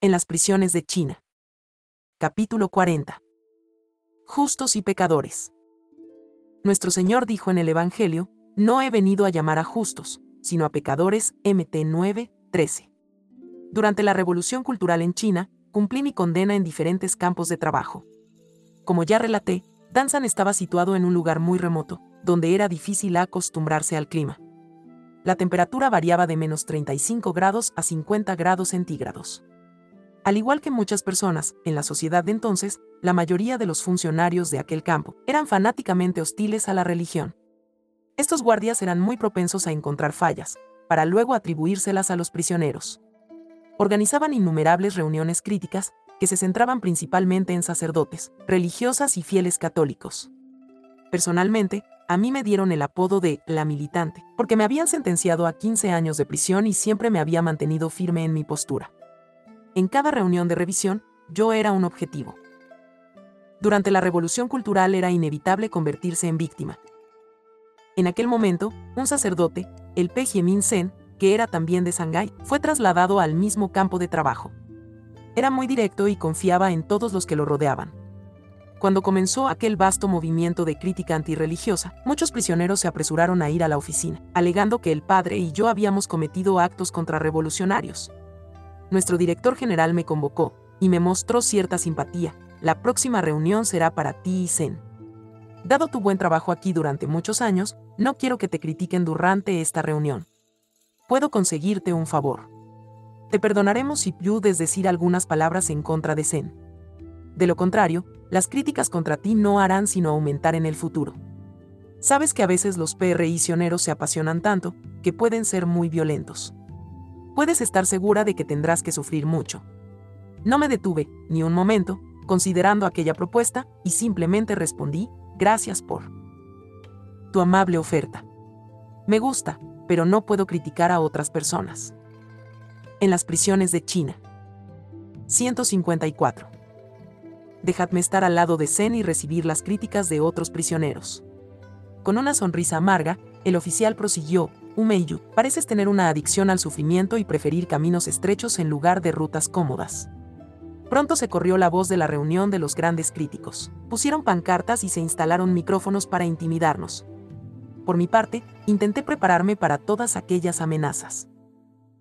En las prisiones de China. Capítulo 40. Justos y pecadores. Nuestro Señor dijo en el Evangelio, no he venido a llamar a justos, sino a pecadores, MT 9, 13. Durante la Revolución Cultural en China, cumplí mi condena en diferentes campos de trabajo. Como ya relaté, Danzan estaba situado en un lugar muy remoto, donde era difícil acostumbrarse al clima. La temperatura variaba de menos 35 grados a 50 grados centígrados. Al igual que muchas personas, en la sociedad de entonces, la mayoría de los funcionarios de aquel campo eran fanáticamente hostiles a la religión. Estos guardias eran muy propensos a encontrar fallas, para luego atribuírselas a los prisioneros. Organizaban innumerables reuniones críticas que se centraban principalmente en sacerdotes, religiosas y fieles católicos. Personalmente, a mí me dieron el apodo de la militante, porque me habían sentenciado a 15 años de prisión y siempre me había mantenido firme en mi postura. En cada reunión de revisión, yo era un objetivo. Durante la revolución cultural era inevitable convertirse en víctima. En aquel momento, un sacerdote, el Min Sen, que era también de Shanghái, fue trasladado al mismo campo de trabajo. Era muy directo y confiaba en todos los que lo rodeaban. Cuando comenzó aquel vasto movimiento de crítica antirreligiosa, muchos prisioneros se apresuraron a ir a la oficina, alegando que el padre y yo habíamos cometido actos contrarrevolucionarios nuestro director general me convocó y me mostró cierta simpatía. La próxima reunión será para ti y Zen. Dado tu buen trabajo aquí durante muchos años, no quiero que te critiquen durante esta reunión. Puedo conseguirte un favor. Te perdonaremos si puedes decir algunas palabras en contra de Zen. De lo contrario, las críticas contra ti no harán sino aumentar en el futuro. Sabes que a veces los PRIcioneros se apasionan tanto que pueden ser muy violentos puedes estar segura de que tendrás que sufrir mucho. No me detuve, ni un momento, considerando aquella propuesta, y simplemente respondí, gracias por tu amable oferta. Me gusta, pero no puedo criticar a otras personas. En las prisiones de China. 154. Dejadme estar al lado de Zen y recibir las críticas de otros prisioneros. Con una sonrisa amarga, el oficial prosiguió, Umeiyu, pareces tener una adicción al sufrimiento y preferir caminos estrechos en lugar de rutas cómodas. Pronto se corrió la voz de la reunión de los grandes críticos. Pusieron pancartas y se instalaron micrófonos para intimidarnos. Por mi parte, intenté prepararme para todas aquellas amenazas.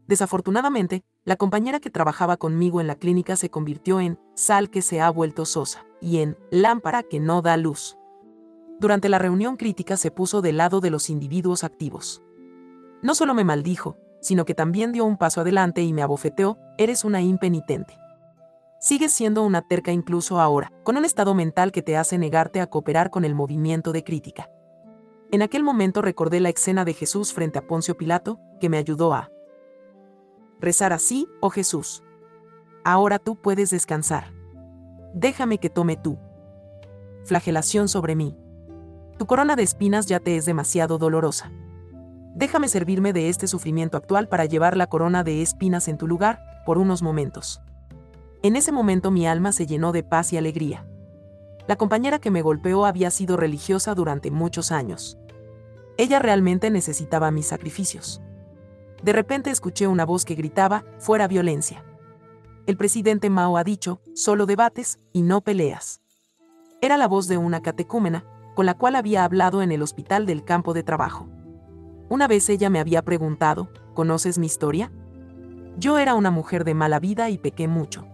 Desafortunadamente, la compañera que trabajaba conmigo en la clínica se convirtió en sal que se ha vuelto sosa y en lámpara que no da luz. Durante la reunión crítica se puso del lado de los individuos activos. No solo me maldijo, sino que también dio un paso adelante y me abofeteó, eres una impenitente. Sigues siendo una terca incluso ahora, con un estado mental que te hace negarte a cooperar con el movimiento de crítica. En aquel momento recordé la escena de Jesús frente a Poncio Pilato, que me ayudó a rezar así, oh Jesús. Ahora tú puedes descansar. Déjame que tome tú. Flagelación sobre mí. Tu corona de espinas ya te es demasiado dolorosa déjame servirme de este sufrimiento actual para llevar la corona de espinas en tu lugar, por unos momentos. En ese momento mi alma se llenó de paz y alegría. La compañera que me golpeó había sido religiosa durante muchos años. Ella realmente necesitaba mis sacrificios. De repente escuché una voz que gritaba, fuera violencia. El presidente Mao ha dicho, solo debates y no peleas. Era la voz de una catecúmena, con la cual había hablado en el hospital del campo de trabajo. Una vez ella me había preguntado, ¿conoces mi historia? Yo era una mujer de mala vida y pequé mucho.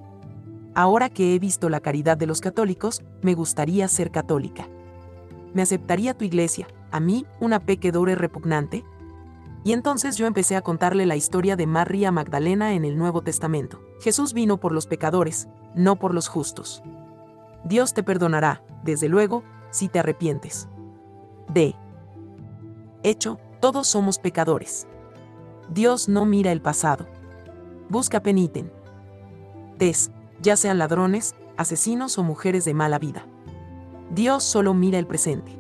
Ahora que he visto la caridad de los católicos, me gustaría ser católica. ¿Me aceptaría tu iglesia, a mí, una pequedora repugnante? Y entonces yo empecé a contarle la historia de María Magdalena en el Nuevo Testamento. Jesús vino por los pecadores, no por los justos. Dios te perdonará, desde luego, si te arrepientes. D. Hecho, todos somos pecadores. Dios no mira el pasado. Busca peniten. Tes, ya sean ladrones, asesinos o mujeres de mala vida. Dios solo mira el presente.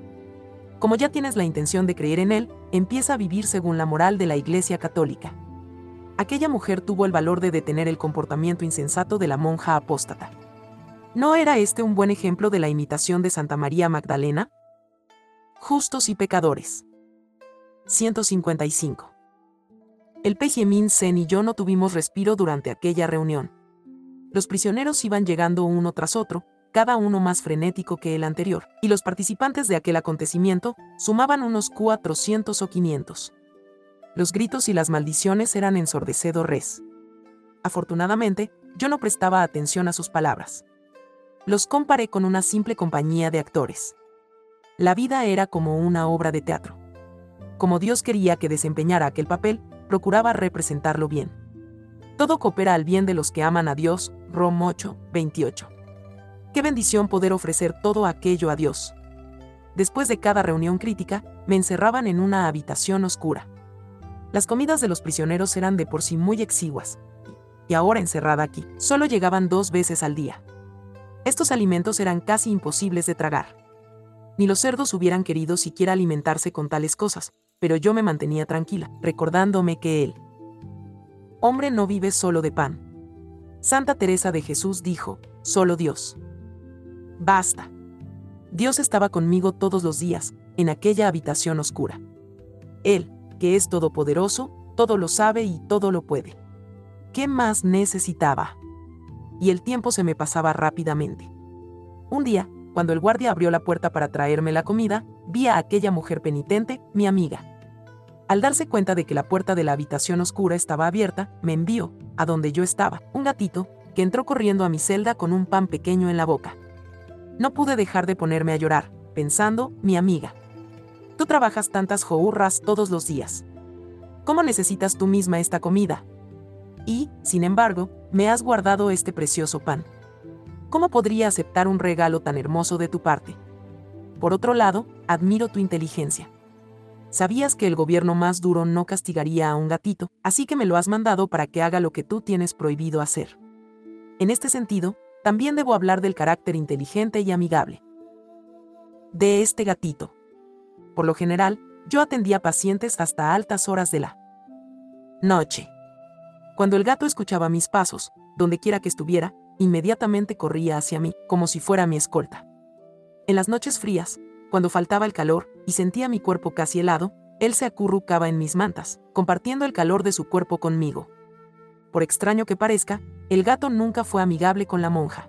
Como ya tienes la intención de creer en Él, empieza a vivir según la moral de la Iglesia Católica. Aquella mujer tuvo el valor de detener el comportamiento insensato de la monja apóstata. ¿No era este un buen ejemplo de la imitación de Santa María Magdalena? Justos y pecadores. 155. El Min Sen y yo no tuvimos respiro durante aquella reunión. Los prisioneros iban llegando uno tras otro, cada uno más frenético que el anterior, y los participantes de aquel acontecimiento sumaban unos 400 o 500. Los gritos y las maldiciones eran ensordecedores. Afortunadamente, yo no prestaba atención a sus palabras. Los comparé con una simple compañía de actores. La vida era como una obra de teatro. Como Dios quería que desempeñara aquel papel, procuraba representarlo bien. Todo coopera al bien de los que aman a Dios, Rom 8, 28. Qué bendición poder ofrecer todo aquello a Dios. Después de cada reunión crítica, me encerraban en una habitación oscura. Las comidas de los prisioneros eran de por sí muy exiguas, y ahora encerrada aquí, solo llegaban dos veces al día. Estos alimentos eran casi imposibles de tragar. Ni los cerdos hubieran querido siquiera alimentarse con tales cosas, pero yo me mantenía tranquila, recordándome que él, hombre no vive solo de pan. Santa Teresa de Jesús dijo, solo Dios. Basta. Dios estaba conmigo todos los días, en aquella habitación oscura. Él, que es todopoderoso, todo lo sabe y todo lo puede. ¿Qué más necesitaba? Y el tiempo se me pasaba rápidamente. Un día, cuando el guardia abrió la puerta para traerme la comida, vi a aquella mujer penitente, mi amiga. Al darse cuenta de que la puerta de la habitación oscura estaba abierta, me envió, a donde yo estaba, un gatito, que entró corriendo a mi celda con un pan pequeño en la boca. No pude dejar de ponerme a llorar, pensando, mi amiga. Tú trabajas tantas jourras todos los días. ¿Cómo necesitas tú misma esta comida? Y, sin embargo, me has guardado este precioso pan. ¿Cómo podría aceptar un regalo tan hermoso de tu parte? Por otro lado, admiro tu inteligencia. Sabías que el gobierno más duro no castigaría a un gatito, así que me lo has mandado para que haga lo que tú tienes prohibido hacer. En este sentido, también debo hablar del carácter inteligente y amigable. De este gatito. Por lo general, yo atendía pacientes hasta altas horas de la noche. Cuando el gato escuchaba mis pasos, donde quiera que estuviera, inmediatamente corría hacia mí, como si fuera mi escolta. En las noches frías, cuando faltaba el calor y sentía mi cuerpo casi helado, él se acurrucaba en mis mantas, compartiendo el calor de su cuerpo conmigo. Por extraño que parezca, el gato nunca fue amigable con la monja.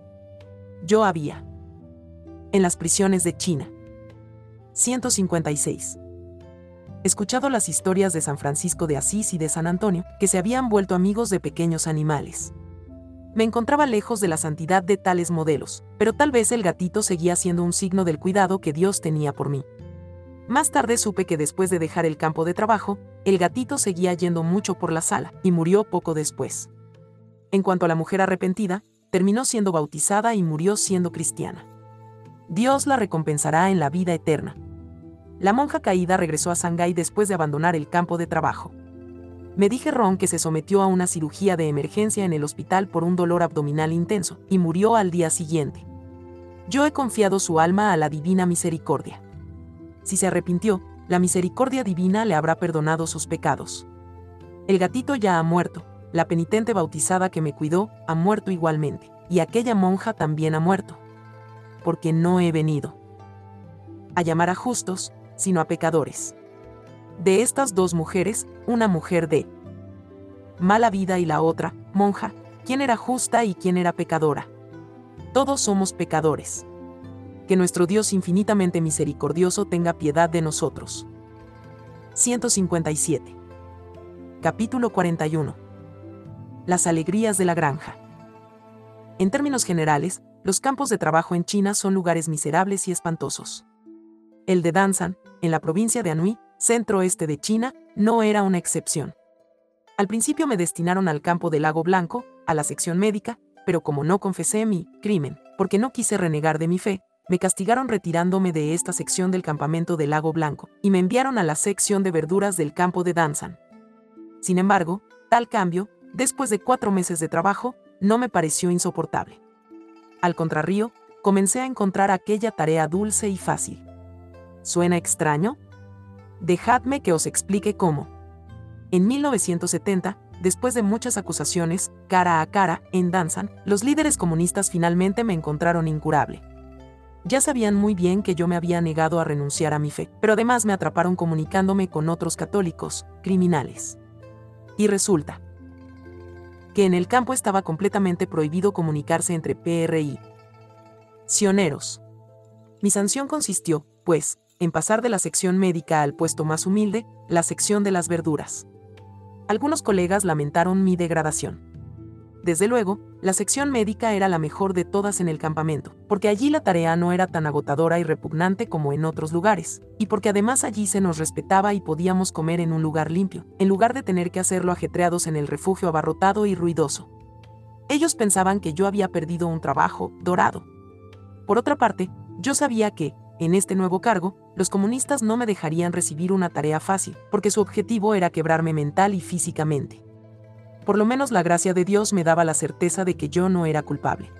Yo había. En las prisiones de China. 156. Escuchado las historias de San Francisco de Asís y de San Antonio, que se habían vuelto amigos de pequeños animales. Me encontraba lejos de la santidad de tales modelos, pero tal vez el gatito seguía siendo un signo del cuidado que Dios tenía por mí. Más tarde supe que después de dejar el campo de trabajo, el gatito seguía yendo mucho por la sala, y murió poco después. En cuanto a la mujer arrepentida, terminó siendo bautizada y murió siendo cristiana. Dios la recompensará en la vida eterna. La monja caída regresó a Shanghái después de abandonar el campo de trabajo. Me dije Ron que se sometió a una cirugía de emergencia en el hospital por un dolor abdominal intenso y murió al día siguiente. Yo he confiado su alma a la divina misericordia. Si se arrepintió, la misericordia divina le habrá perdonado sus pecados. El gatito ya ha muerto, la penitente bautizada que me cuidó ha muerto igualmente, y aquella monja también ha muerto. Porque no he venido a llamar a justos, sino a pecadores. De estas dos mujeres, una mujer de mala vida y la otra, monja, quién era justa y quién era pecadora. Todos somos pecadores. Que nuestro Dios infinitamente misericordioso tenga piedad de nosotros. 157. Capítulo 41 las alegrías de la granja. En términos generales, los campos de trabajo en China son lugares miserables y espantosos. El de Danzan, en la provincia de Anhui, centro-oeste de China, no era una excepción. Al principio me destinaron al campo del Lago Blanco, a la sección médica, pero como no confesé mi crimen, porque no quise renegar de mi fe, me castigaron retirándome de esta sección del campamento del Lago Blanco y me enviaron a la sección de verduras del campo de Danzan. Sin embargo, tal cambio después de cuatro meses de trabajo, no me pareció insoportable. Al contrario, comencé a encontrar aquella tarea dulce y fácil. ¿Suena extraño? Dejadme que os explique cómo. En 1970, después de muchas acusaciones, cara a cara, en Danzan, los líderes comunistas finalmente me encontraron incurable. Ya sabían muy bien que yo me había negado a renunciar a mi fe, pero además me atraparon comunicándome con otros católicos, criminales. Y resulta que en el campo estaba completamente prohibido comunicarse entre PRI. Sioneros. Mi sanción consistió, pues, en pasar de la sección médica al puesto más humilde, la sección de las verduras. Algunos colegas lamentaron mi degradación. Desde luego, la sección médica era la mejor de todas en el campamento, porque allí la tarea no era tan agotadora y repugnante como en otros lugares, y porque además allí se nos respetaba y podíamos comer en un lugar limpio, en lugar de tener que hacerlo ajetreados en el refugio abarrotado y ruidoso. Ellos pensaban que yo había perdido un trabajo dorado. Por otra parte, yo sabía que, en este nuevo cargo, los comunistas no me dejarían recibir una tarea fácil, porque su objetivo era quebrarme mental y físicamente por lo menos la gracia de Dios me daba la certeza de que yo no era culpable.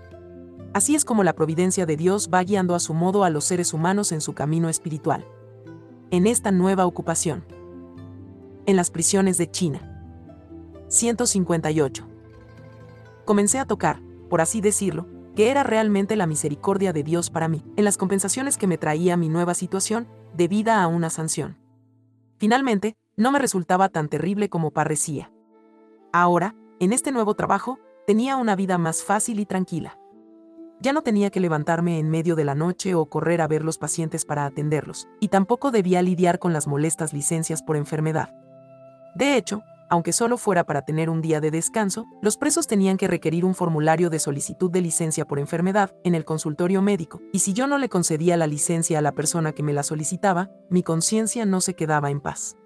Así es como la providencia de Dios va guiando a su modo a los seres humanos en su camino espiritual. En esta nueva ocupación. En las prisiones de China. 158. Comencé a tocar, por así decirlo, que era realmente la misericordia de Dios para mí, en las compensaciones que me traía mi nueva situación, debida a una sanción. Finalmente, no me resultaba tan terrible como parecía. Ahora, en este nuevo trabajo, tenía una vida más fácil y tranquila. Ya no tenía que levantarme en medio de la noche o correr a ver los pacientes para atenderlos, y tampoco debía lidiar con las molestas licencias por enfermedad. De hecho, aunque solo fuera para tener un día de descanso, los presos tenían que requerir un formulario de solicitud de licencia por enfermedad en el consultorio médico, y si yo no le concedía la licencia a la persona que me la solicitaba, mi conciencia no se quedaba en paz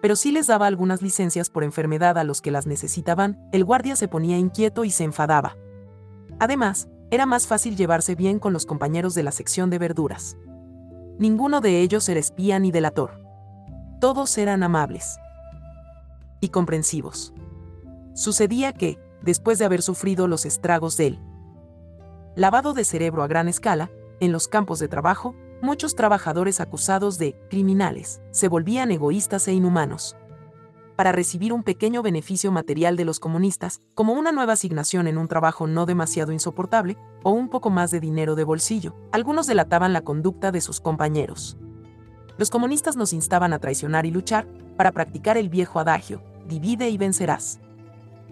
pero si les daba algunas licencias por enfermedad a los que las necesitaban, el guardia se ponía inquieto y se enfadaba. Además, era más fácil llevarse bien con los compañeros de la sección de verduras. Ninguno de ellos era espía ni delator. Todos eran amables y comprensivos. Sucedía que, después de haber sufrido los estragos del lavado de cerebro a gran escala, en los campos de trabajo, muchos trabajadores acusados de criminales se volvían egoístas e inhumanos. Para recibir un pequeño beneficio material de los comunistas, como una nueva asignación en un trabajo no demasiado insoportable, o un poco más de dinero de bolsillo, algunos delataban la conducta de sus compañeros. Los comunistas nos instaban a traicionar y luchar, para practicar el viejo adagio, divide y vencerás.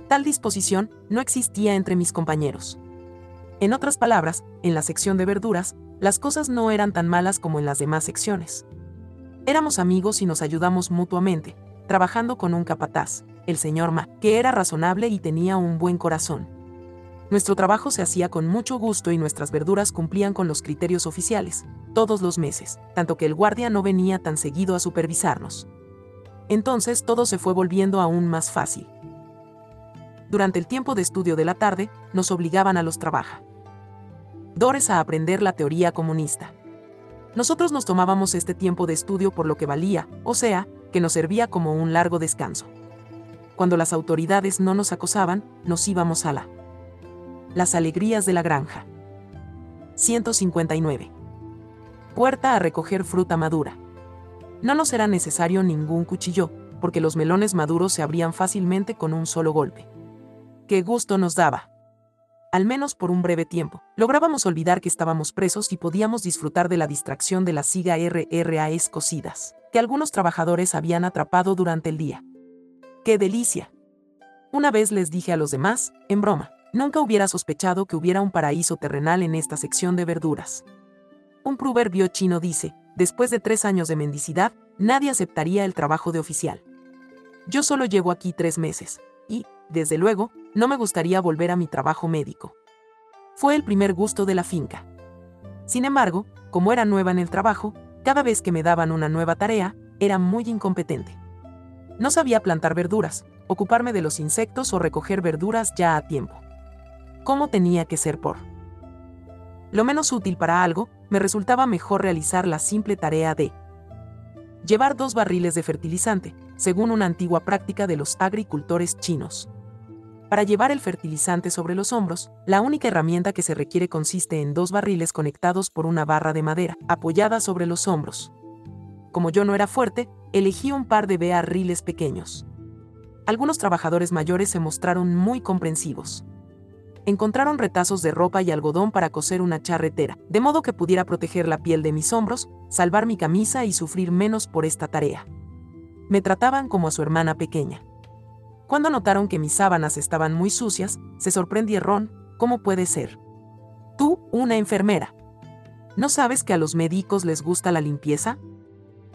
Tal disposición no existía entre mis compañeros. En otras palabras, en la sección de verduras, las cosas no eran tan malas como en las demás secciones. Éramos amigos y nos ayudamos mutuamente, trabajando con un capataz, el señor Ma, que era razonable y tenía un buen corazón. Nuestro trabajo se hacía con mucho gusto y nuestras verduras cumplían con los criterios oficiales, todos los meses, tanto que el guardia no venía tan seguido a supervisarnos. Entonces todo se fue volviendo aún más fácil. Durante el tiempo de estudio de la tarde, nos obligaban a los trabajos Dores a aprender la teoría comunista. Nosotros nos tomábamos este tiempo de estudio por lo que valía, o sea, que nos servía como un largo descanso. Cuando las autoridades no nos acosaban, nos íbamos a la. Las alegrías de la granja. 159. Puerta a recoger fruta madura. No nos era necesario ningún cuchillo, porque los melones maduros se abrían fácilmente con un solo golpe. ¡Qué gusto nos daba! al menos por un breve tiempo. Lográbamos olvidar que estábamos presos y podíamos disfrutar de la distracción de la siga RRAs cocidas, que algunos trabajadores habían atrapado durante el día. ¡Qué delicia! Una vez les dije a los demás, en broma, nunca hubiera sospechado que hubiera un paraíso terrenal en esta sección de verduras. Un proverbio chino dice, después de tres años de mendicidad, nadie aceptaría el trabajo de oficial. Yo solo llevo aquí tres meses, y, desde luego, no me gustaría volver a mi trabajo médico. Fue el primer gusto de la finca. Sin embargo, como era nueva en el trabajo, cada vez que me daban una nueva tarea, era muy incompetente. No sabía plantar verduras, ocuparme de los insectos o recoger verduras ya a tiempo. ¿Cómo tenía que ser por? Lo menos útil para algo, me resultaba mejor realizar la simple tarea de llevar dos barriles de fertilizante, según una antigua práctica de los agricultores chinos. Para llevar el fertilizante sobre los hombros, la única herramienta que se requiere consiste en dos barriles conectados por una barra de madera, apoyada sobre los hombros. Como yo no era fuerte, elegí un par de barriles pequeños. Algunos trabajadores mayores se mostraron muy comprensivos. Encontraron retazos de ropa y algodón para coser una charretera, de modo que pudiera proteger la piel de mis hombros, salvar mi camisa y sufrir menos por esta tarea. Me trataban como a su hermana pequeña. Cuando notaron que mis sábanas estaban muy sucias, se sorprendieron, ¿cómo puede ser? Tú, una enfermera. ¿No sabes que a los médicos les gusta la limpieza?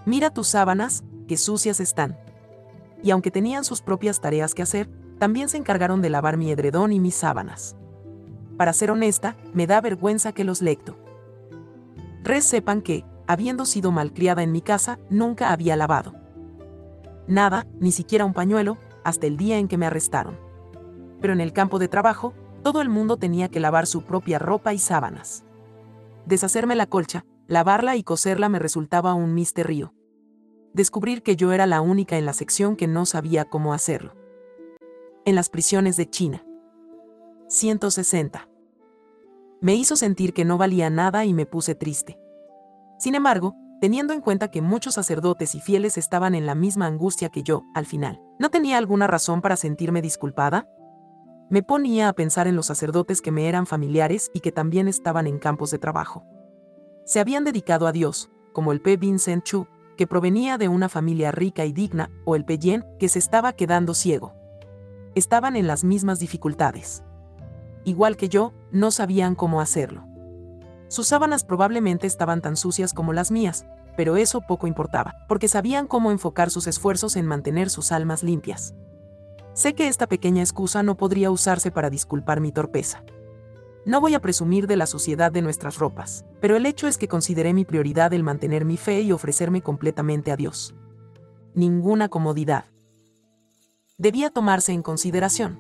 Mira tus sábanas, que sucias están. Y aunque tenían sus propias tareas que hacer, también se encargaron de lavar mi edredón y mis sábanas. Para ser honesta, me da vergüenza que los lecto. Res sepan que, habiendo sido malcriada en mi casa, nunca había lavado. Nada, ni siquiera un pañuelo, hasta el día en que me arrestaron. Pero en el campo de trabajo, todo el mundo tenía que lavar su propia ropa y sábanas. Deshacerme la colcha, lavarla y coserla me resultaba un misterio. Descubrir que yo era la única en la sección que no sabía cómo hacerlo. En las prisiones de China. 160. Me hizo sentir que no valía nada y me puse triste. Sin embargo, teniendo en cuenta que muchos sacerdotes y fieles estaban en la misma angustia que yo, al final, ¿no tenía alguna razón para sentirme disculpada? Me ponía a pensar en los sacerdotes que me eran familiares y que también estaban en campos de trabajo. Se habían dedicado a Dios, como el P. Vincent Chu, que provenía de una familia rica y digna, o el P. Yen, que se estaba quedando ciego. Estaban en las mismas dificultades. Igual que yo, no sabían cómo hacerlo. Sus sábanas probablemente estaban tan sucias como las mías, pero eso poco importaba, porque sabían cómo enfocar sus esfuerzos en mantener sus almas limpias. Sé que esta pequeña excusa no podría usarse para disculpar mi torpeza. No voy a presumir de la suciedad de nuestras ropas, pero el hecho es que consideré mi prioridad el mantener mi fe y ofrecerme completamente a Dios. Ninguna comodidad. Debía tomarse en consideración.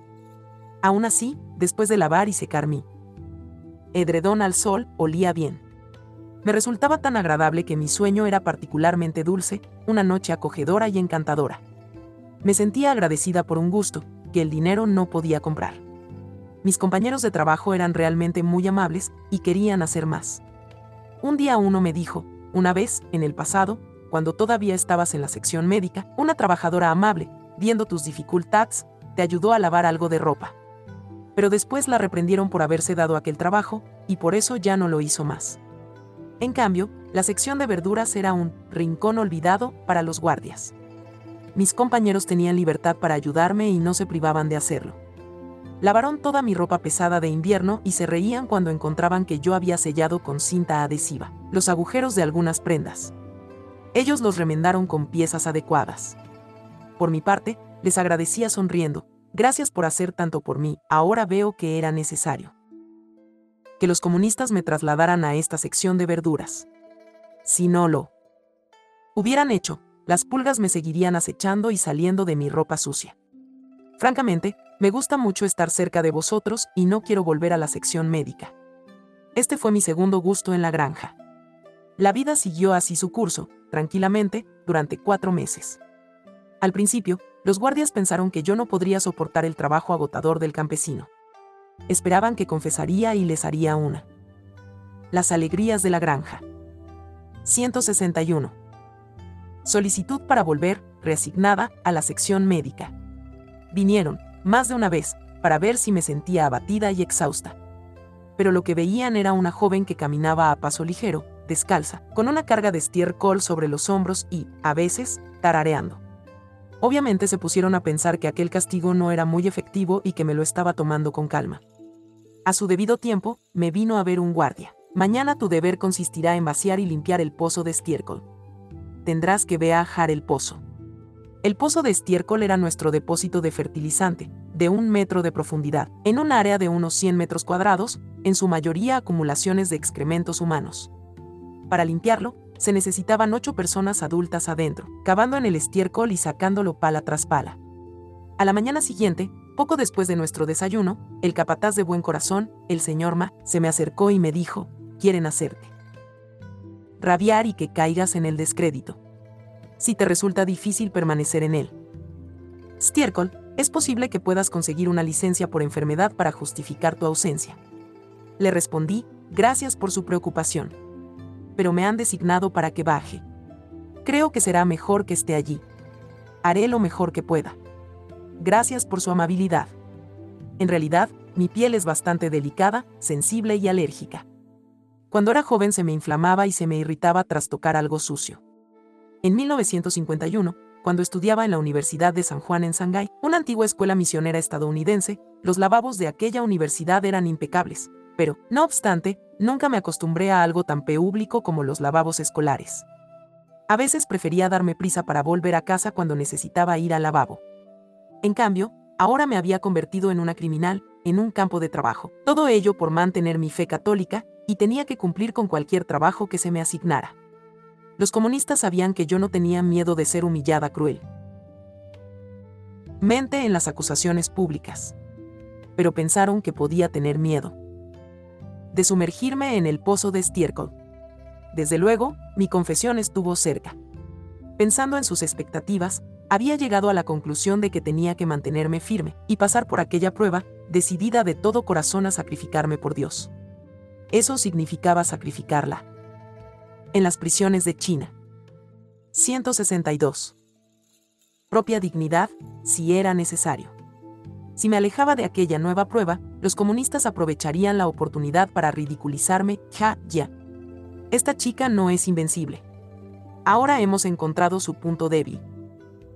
Aún así, después de lavar y secar mi edredón al sol, olía bien. Me resultaba tan agradable que mi sueño era particularmente dulce, una noche acogedora y encantadora. Me sentía agradecida por un gusto, que el dinero no podía comprar. Mis compañeros de trabajo eran realmente muy amables y querían hacer más. Un día uno me dijo, una vez, en el pasado, cuando todavía estabas en la sección médica, una trabajadora amable, viendo tus dificultades, te ayudó a lavar algo de ropa. Pero después la reprendieron por haberse dado aquel trabajo, y por eso ya no lo hizo más. En cambio, la sección de verduras era un rincón olvidado para los guardias. Mis compañeros tenían libertad para ayudarme y no se privaban de hacerlo. Lavaron toda mi ropa pesada de invierno y se reían cuando encontraban que yo había sellado con cinta adhesiva los agujeros de algunas prendas. Ellos los remendaron con piezas adecuadas. Por mi parte, les agradecía sonriendo, gracias por hacer tanto por mí, ahora veo que era necesario. Que los comunistas me trasladaran a esta sección de verduras. Si no lo hubieran hecho, las pulgas me seguirían acechando y saliendo de mi ropa sucia. Francamente, me gusta mucho estar cerca de vosotros y no quiero volver a la sección médica. Este fue mi segundo gusto en la granja. La vida siguió así su curso, tranquilamente, durante cuatro meses. Al principio, los guardias pensaron que yo no podría soportar el trabajo agotador del campesino. Esperaban que confesaría y les haría una. Las alegrías de la granja. 161 solicitud para volver, reasignada, a la sección médica. Vinieron, más de una vez, para ver si me sentía abatida y exhausta. Pero lo que veían era una joven que caminaba a paso ligero, descalza, con una carga de estiércol sobre los hombros y, a veces, tarareando. Obviamente se pusieron a pensar que aquel castigo no era muy efectivo y que me lo estaba tomando con calma. A su debido tiempo, me vino a ver un guardia. Mañana tu deber consistirá en vaciar y limpiar el pozo de estiércol tendrás que viajar el pozo. El pozo de estiércol era nuestro depósito de fertilizante, de un metro de profundidad, en un área de unos 100 metros cuadrados, en su mayoría acumulaciones de excrementos humanos. Para limpiarlo, se necesitaban ocho personas adultas adentro, cavando en el estiércol y sacándolo pala tras pala. A la mañana siguiente, poco después de nuestro desayuno, el capataz de buen corazón, el señor Ma, se me acercó y me dijo, quieren hacerte rabiar y que caigas en el descrédito. Si te resulta difícil permanecer en él. Stiércol, es posible que puedas conseguir una licencia por enfermedad para justificar tu ausencia. Le respondí, gracias por su preocupación. Pero me han designado para que baje. Creo que será mejor que esté allí. Haré lo mejor que pueda. Gracias por su amabilidad. En realidad, mi piel es bastante delicada, sensible y alérgica. Cuando era joven se me inflamaba y se me irritaba tras tocar algo sucio. En 1951, cuando estudiaba en la Universidad de San Juan en Shanghái, una antigua escuela misionera estadounidense, los lavabos de aquella universidad eran impecables, pero, no obstante, nunca me acostumbré a algo tan público como los lavabos escolares. A veces prefería darme prisa para volver a casa cuando necesitaba ir al lavabo. En cambio, ahora me había convertido en una criminal, en un campo de trabajo. Todo ello por mantener mi fe católica, y tenía que cumplir con cualquier trabajo que se me asignara. Los comunistas sabían que yo no tenía miedo de ser humillada cruel. Mente en las acusaciones públicas. Pero pensaron que podía tener miedo. De sumergirme en el pozo de estiércol. Desde luego, mi confesión estuvo cerca. Pensando en sus expectativas, había llegado a la conclusión de que tenía que mantenerme firme y pasar por aquella prueba, decidida de todo corazón a sacrificarme por Dios. Eso significaba sacrificarla. En las prisiones de China. 162. Propia dignidad, si era necesario. Si me alejaba de aquella nueva prueba, los comunistas aprovecharían la oportunidad para ridiculizarme, ja, ya. Esta chica no es invencible. Ahora hemos encontrado su punto débil.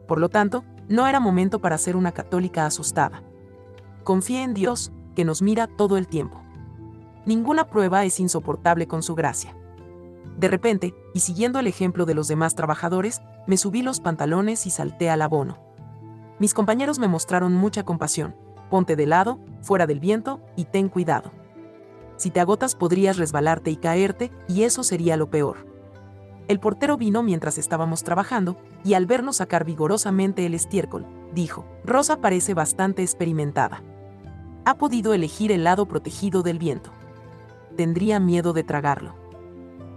Por lo tanto, no era momento para ser una católica asustada. Confía en Dios, que nos mira todo el tiempo. Ninguna prueba es insoportable con su gracia. De repente, y siguiendo el ejemplo de los demás trabajadores, me subí los pantalones y salté al abono. Mis compañeros me mostraron mucha compasión. Ponte de lado, fuera del viento, y ten cuidado. Si te agotas podrías resbalarte y caerte, y eso sería lo peor. El portero vino mientras estábamos trabajando, y al vernos sacar vigorosamente el estiércol, dijo, Rosa parece bastante experimentada. Ha podido elegir el lado protegido del viento. Tendría miedo de tragarlo.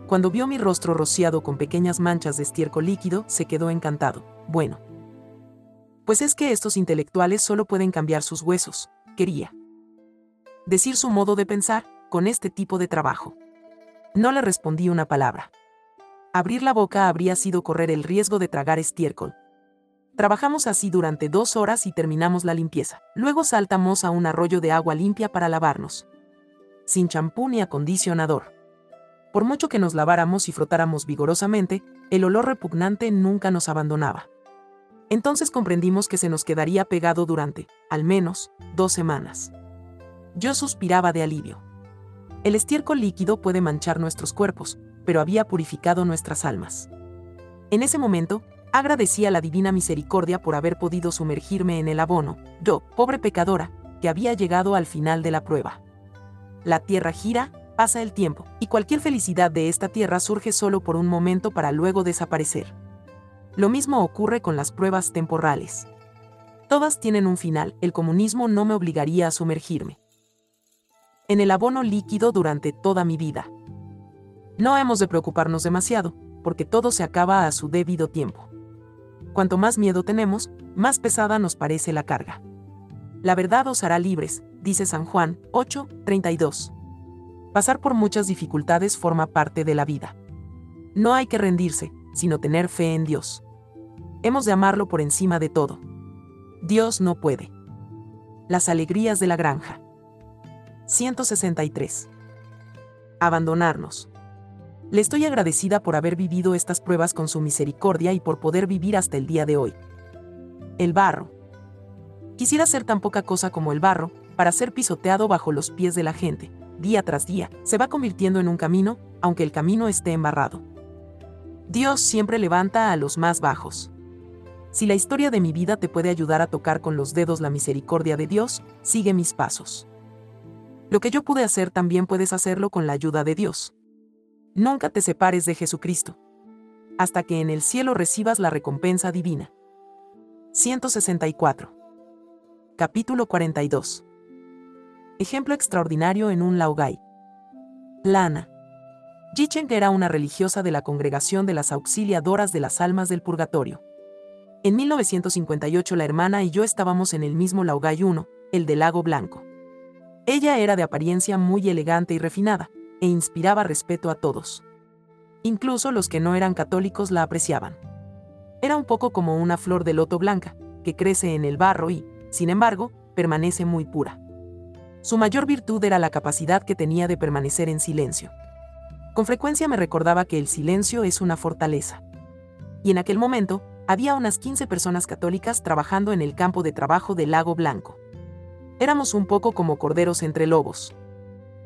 Cuando vio mi rostro rociado con pequeñas manchas de estiércol líquido, se quedó encantado. Bueno. Pues es que estos intelectuales solo pueden cambiar sus huesos, quería. Decir su modo de pensar, con este tipo de trabajo. No le respondí una palabra. Abrir la boca habría sido correr el riesgo de tragar estiércol. Trabajamos así durante dos horas y terminamos la limpieza. Luego saltamos a un arroyo de agua limpia para lavarnos. Sin champú ni acondicionador. Por mucho que nos laváramos y frotáramos vigorosamente, el olor repugnante nunca nos abandonaba. Entonces comprendimos que se nos quedaría pegado durante, al menos, dos semanas. Yo suspiraba de alivio. El estiércol líquido puede manchar nuestros cuerpos, pero había purificado nuestras almas. En ese momento, agradecí a la divina misericordia por haber podido sumergirme en el abono, yo, pobre pecadora, que había llegado al final de la prueba. La tierra gira, pasa el tiempo, y cualquier felicidad de esta tierra surge solo por un momento para luego desaparecer. Lo mismo ocurre con las pruebas temporales. Todas tienen un final, el comunismo no me obligaría a sumergirme. En el abono líquido durante toda mi vida. No hemos de preocuparnos demasiado, porque todo se acaba a su debido tiempo. Cuanto más miedo tenemos, más pesada nos parece la carga. La verdad os hará libres, dice San Juan 8:32. Pasar por muchas dificultades forma parte de la vida. No hay que rendirse, sino tener fe en Dios. Hemos de amarlo por encima de todo. Dios no puede. Las alegrías de la granja. 163. Abandonarnos. Le estoy agradecida por haber vivido estas pruebas con su misericordia y por poder vivir hasta el día de hoy. El barro. Quisiera ser tan poca cosa como el barro, para ser pisoteado bajo los pies de la gente, día tras día, se va convirtiendo en un camino, aunque el camino esté embarrado. Dios siempre levanta a los más bajos. Si la historia de mi vida te puede ayudar a tocar con los dedos la misericordia de Dios, sigue mis pasos. Lo que yo pude hacer también puedes hacerlo con la ayuda de Dios. Nunca te separes de Jesucristo. Hasta que en el cielo recibas la recompensa divina. 164. Capítulo 42. Ejemplo extraordinario en un laogai. Lana. Jicheng era una religiosa de la congregación de las auxiliadoras de las almas del purgatorio. En 1958 la hermana y yo estábamos en el mismo laogai 1, el del lago blanco. Ella era de apariencia muy elegante y refinada, e inspiraba respeto a todos. Incluso los que no eran católicos la apreciaban. Era un poco como una flor de loto blanca, que crece en el barro y, sin embargo, permanece muy pura. Su mayor virtud era la capacidad que tenía de permanecer en silencio. Con frecuencia me recordaba que el silencio es una fortaleza. Y en aquel momento, había unas 15 personas católicas trabajando en el campo de trabajo del Lago Blanco. Éramos un poco como corderos entre lobos.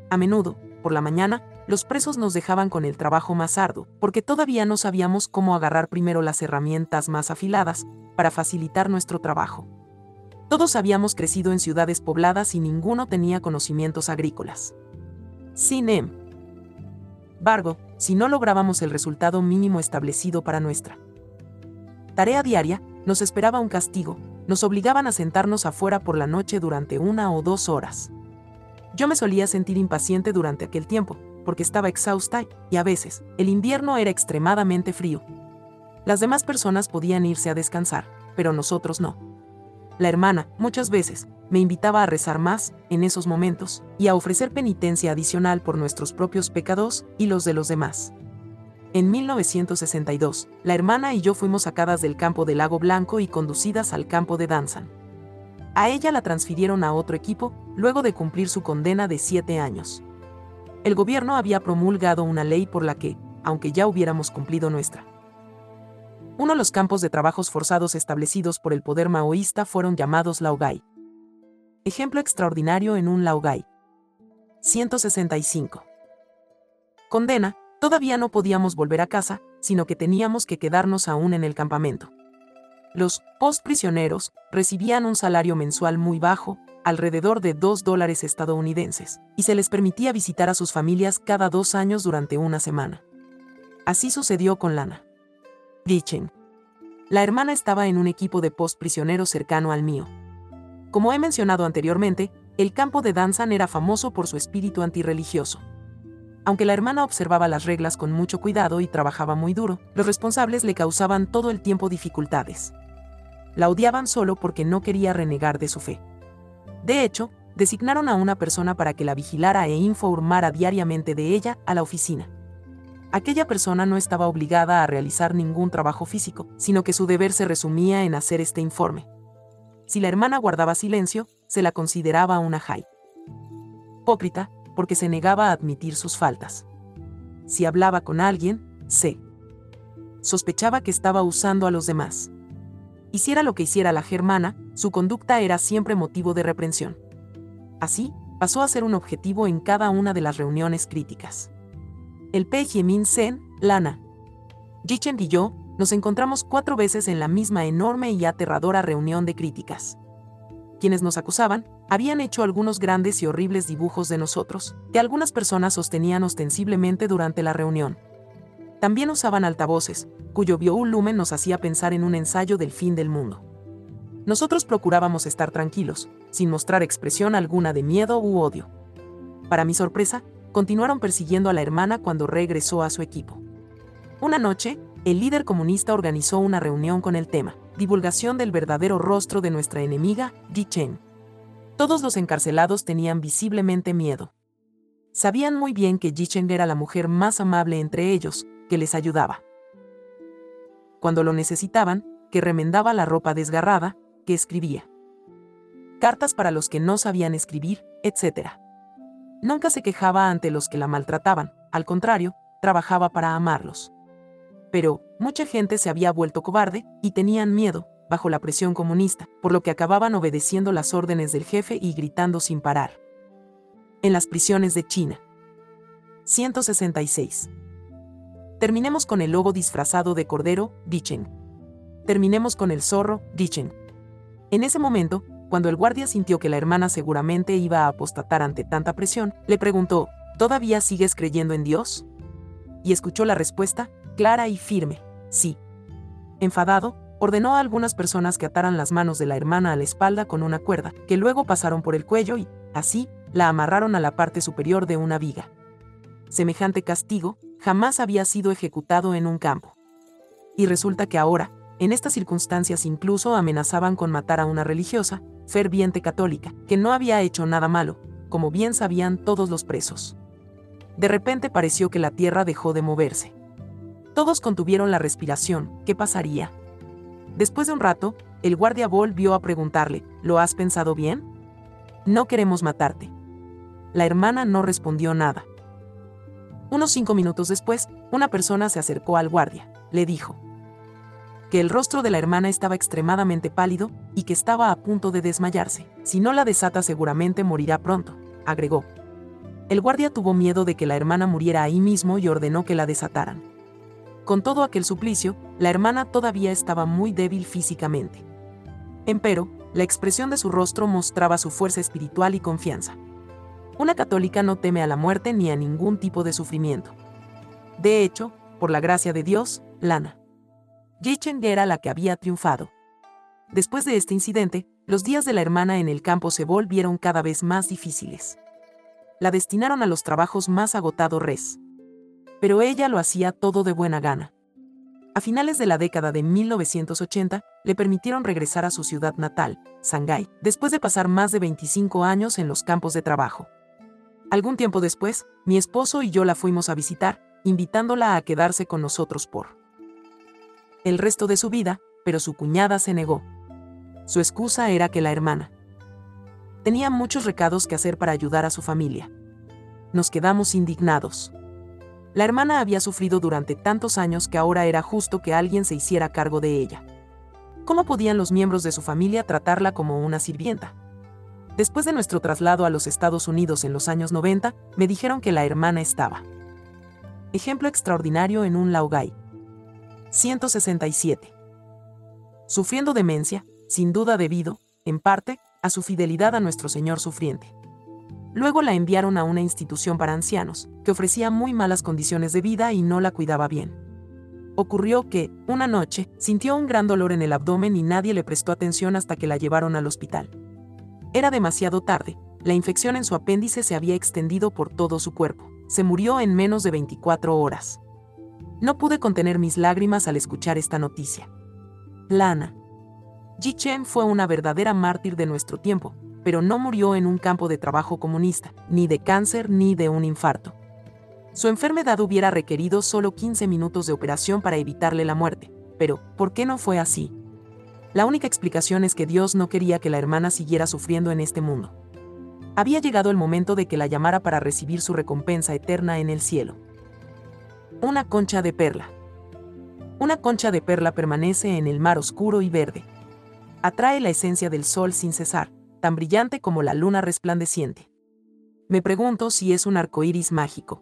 A menudo, por la mañana, los presos nos dejaban con el trabajo más arduo, porque todavía no sabíamos cómo agarrar primero las herramientas más afiladas para facilitar nuestro trabajo. Todos habíamos crecido en ciudades pobladas y ninguno tenía conocimientos agrícolas. Sin embargo, si no lográbamos el resultado mínimo establecido para nuestra tarea diaria, nos esperaba un castigo, nos obligaban a sentarnos afuera por la noche durante una o dos horas. Yo me solía sentir impaciente durante aquel tiempo, porque estaba exhausta y a veces, el invierno era extremadamente frío. Las demás personas podían irse a descansar, pero nosotros no. La hermana, muchas veces, me invitaba a rezar más en esos momentos y a ofrecer penitencia adicional por nuestros propios pecados y los de los demás. En 1962, la hermana y yo fuimos sacadas del campo del Lago Blanco y conducidas al campo de Danzan. A ella la transfirieron a otro equipo, luego de cumplir su condena de siete años. El gobierno había promulgado una ley por la que, aunque ya hubiéramos cumplido nuestra. Uno de los campos de trabajos forzados establecidos por el poder maoísta fueron llamados laogai. Ejemplo extraordinario en un laogai. 165. Condena, Todavía no podíamos volver a casa, sino que teníamos que quedarnos aún en el campamento. Los post-prisioneros recibían un salario mensual muy bajo, alrededor de 2 dólares estadounidenses, y se les permitía visitar a sus familias cada dos años durante una semana. Así sucedió con Lana. Gichen. La hermana estaba en un equipo de post-prisioneros cercano al mío. Como he mencionado anteriormente, el campo de Danzan era famoso por su espíritu antirreligioso. Aunque la hermana observaba las reglas con mucho cuidado y trabajaba muy duro, los responsables le causaban todo el tiempo dificultades. La odiaban solo porque no quería renegar de su fe. De hecho, designaron a una persona para que la vigilara e informara diariamente de ella a la oficina. Aquella persona no estaba obligada a realizar ningún trabajo físico, sino que su deber se resumía en hacer este informe. Si la hermana guardaba silencio, se la consideraba una jai. Hipócrita, porque se negaba a admitir sus faltas. Si hablaba con alguien, se sospechaba que estaba usando a los demás. Hiciera lo que hiciera la germana, su conducta era siempre motivo de reprensión. Así, pasó a ser un objetivo en cada una de las reuniones críticas. El P. Min Sen, Lana, Jichen y yo nos encontramos cuatro veces en la misma enorme y aterradora reunión de críticas. Quienes nos acusaban habían hecho algunos grandes y horribles dibujos de nosotros, que algunas personas sostenían ostensiblemente durante la reunión. También usaban altavoces, cuyo volumen nos hacía pensar en un ensayo del fin del mundo. Nosotros procurábamos estar tranquilos, sin mostrar expresión alguna de miedo u odio. Para mi sorpresa, continuaron persiguiendo a la hermana cuando regresó a su equipo. Una noche, el líder comunista organizó una reunión con el tema, divulgación del verdadero rostro de nuestra enemiga, Ji Chen. Todos los encarcelados tenían visiblemente miedo. Sabían muy bien que Jicheng era la mujer más amable entre ellos, que les ayudaba. Cuando lo necesitaban, que remendaba la ropa desgarrada, que escribía. Cartas para los que no sabían escribir, etc. Nunca se quejaba ante los que la maltrataban, al contrario, trabajaba para amarlos. Pero, mucha gente se había vuelto cobarde y tenían miedo, bajo la presión comunista, por lo que acababan obedeciendo las órdenes del jefe y gritando sin parar. En las prisiones de China. 166. Terminemos con el lobo disfrazado de cordero, Dichen. Terminemos con el zorro, Dichen. En ese momento, cuando el guardia sintió que la hermana seguramente iba a apostatar ante tanta presión, le preguntó, ¿todavía sigues creyendo en Dios? Y escuchó la respuesta, clara y firme, sí. Enfadado, ordenó a algunas personas que ataran las manos de la hermana a la espalda con una cuerda, que luego pasaron por el cuello y, así, la amarraron a la parte superior de una viga. Semejante castigo jamás había sido ejecutado en un campo. Y resulta que ahora, en estas circunstancias incluso amenazaban con matar a una religiosa, ferviente católica, que no había hecho nada malo, como bien sabían todos los presos. De repente pareció que la tierra dejó de moverse. Todos contuvieron la respiración, ¿qué pasaría? Después de un rato, el guardia volvió a preguntarle, ¿lo has pensado bien? No queremos matarte. La hermana no respondió nada. Unos cinco minutos después, una persona se acercó al guardia. Le dijo, que el rostro de la hermana estaba extremadamente pálido y que estaba a punto de desmayarse. Si no la desata seguramente morirá pronto, agregó. El guardia tuvo miedo de que la hermana muriera ahí mismo y ordenó que la desataran. Con todo aquel suplicio, la hermana todavía estaba muy débil físicamente. Empero, la expresión de su rostro mostraba su fuerza espiritual y confianza. Una católica no teme a la muerte ni a ningún tipo de sufrimiento. De hecho, por la gracia de Dios, Lana. Jichen era la que había triunfado. Después de este incidente, los días de la hermana en el campo se volvieron cada vez más difíciles. La destinaron a los trabajos más agotados res. Pero ella lo hacía todo de buena gana. A finales de la década de 1980, le permitieron regresar a su ciudad natal, Shanghái, después de pasar más de 25 años en los campos de trabajo. Algún tiempo después, mi esposo y yo la fuimos a visitar, invitándola a quedarse con nosotros por el resto de su vida, pero su cuñada se negó. Su excusa era que la hermana tenía muchos recados que hacer para ayudar a su familia. Nos quedamos indignados. La hermana había sufrido durante tantos años que ahora era justo que alguien se hiciera cargo de ella. ¿Cómo podían los miembros de su familia tratarla como una sirvienta? Después de nuestro traslado a los Estados Unidos en los años 90, me dijeron que la hermana estaba. Ejemplo extraordinario en un Laogai. 167. Sufriendo demencia, sin duda debido, en parte, a su fidelidad a nuestro Señor sufriente. Luego la enviaron a una institución para ancianos, que ofrecía muy malas condiciones de vida y no la cuidaba bien. Ocurrió que, una noche, sintió un gran dolor en el abdomen y nadie le prestó atención hasta que la llevaron al hospital. Era demasiado tarde, la infección en su apéndice se había extendido por todo su cuerpo. Se murió en menos de 24 horas. No pude contener mis lágrimas al escuchar esta noticia. Lana. Ji Chen fue una verdadera mártir de nuestro tiempo, pero no murió en un campo de trabajo comunista, ni de cáncer ni de un infarto. Su enfermedad hubiera requerido solo 15 minutos de operación para evitarle la muerte, pero ¿por qué no fue así? La única explicación es que Dios no quería que la hermana siguiera sufriendo en este mundo. Había llegado el momento de que la llamara para recibir su recompensa eterna en el cielo. Una concha de perla. Una concha de perla permanece en el mar oscuro y verde. Atrae la esencia del sol sin cesar, tan brillante como la luna resplandeciente. Me pregunto si es un arco iris mágico.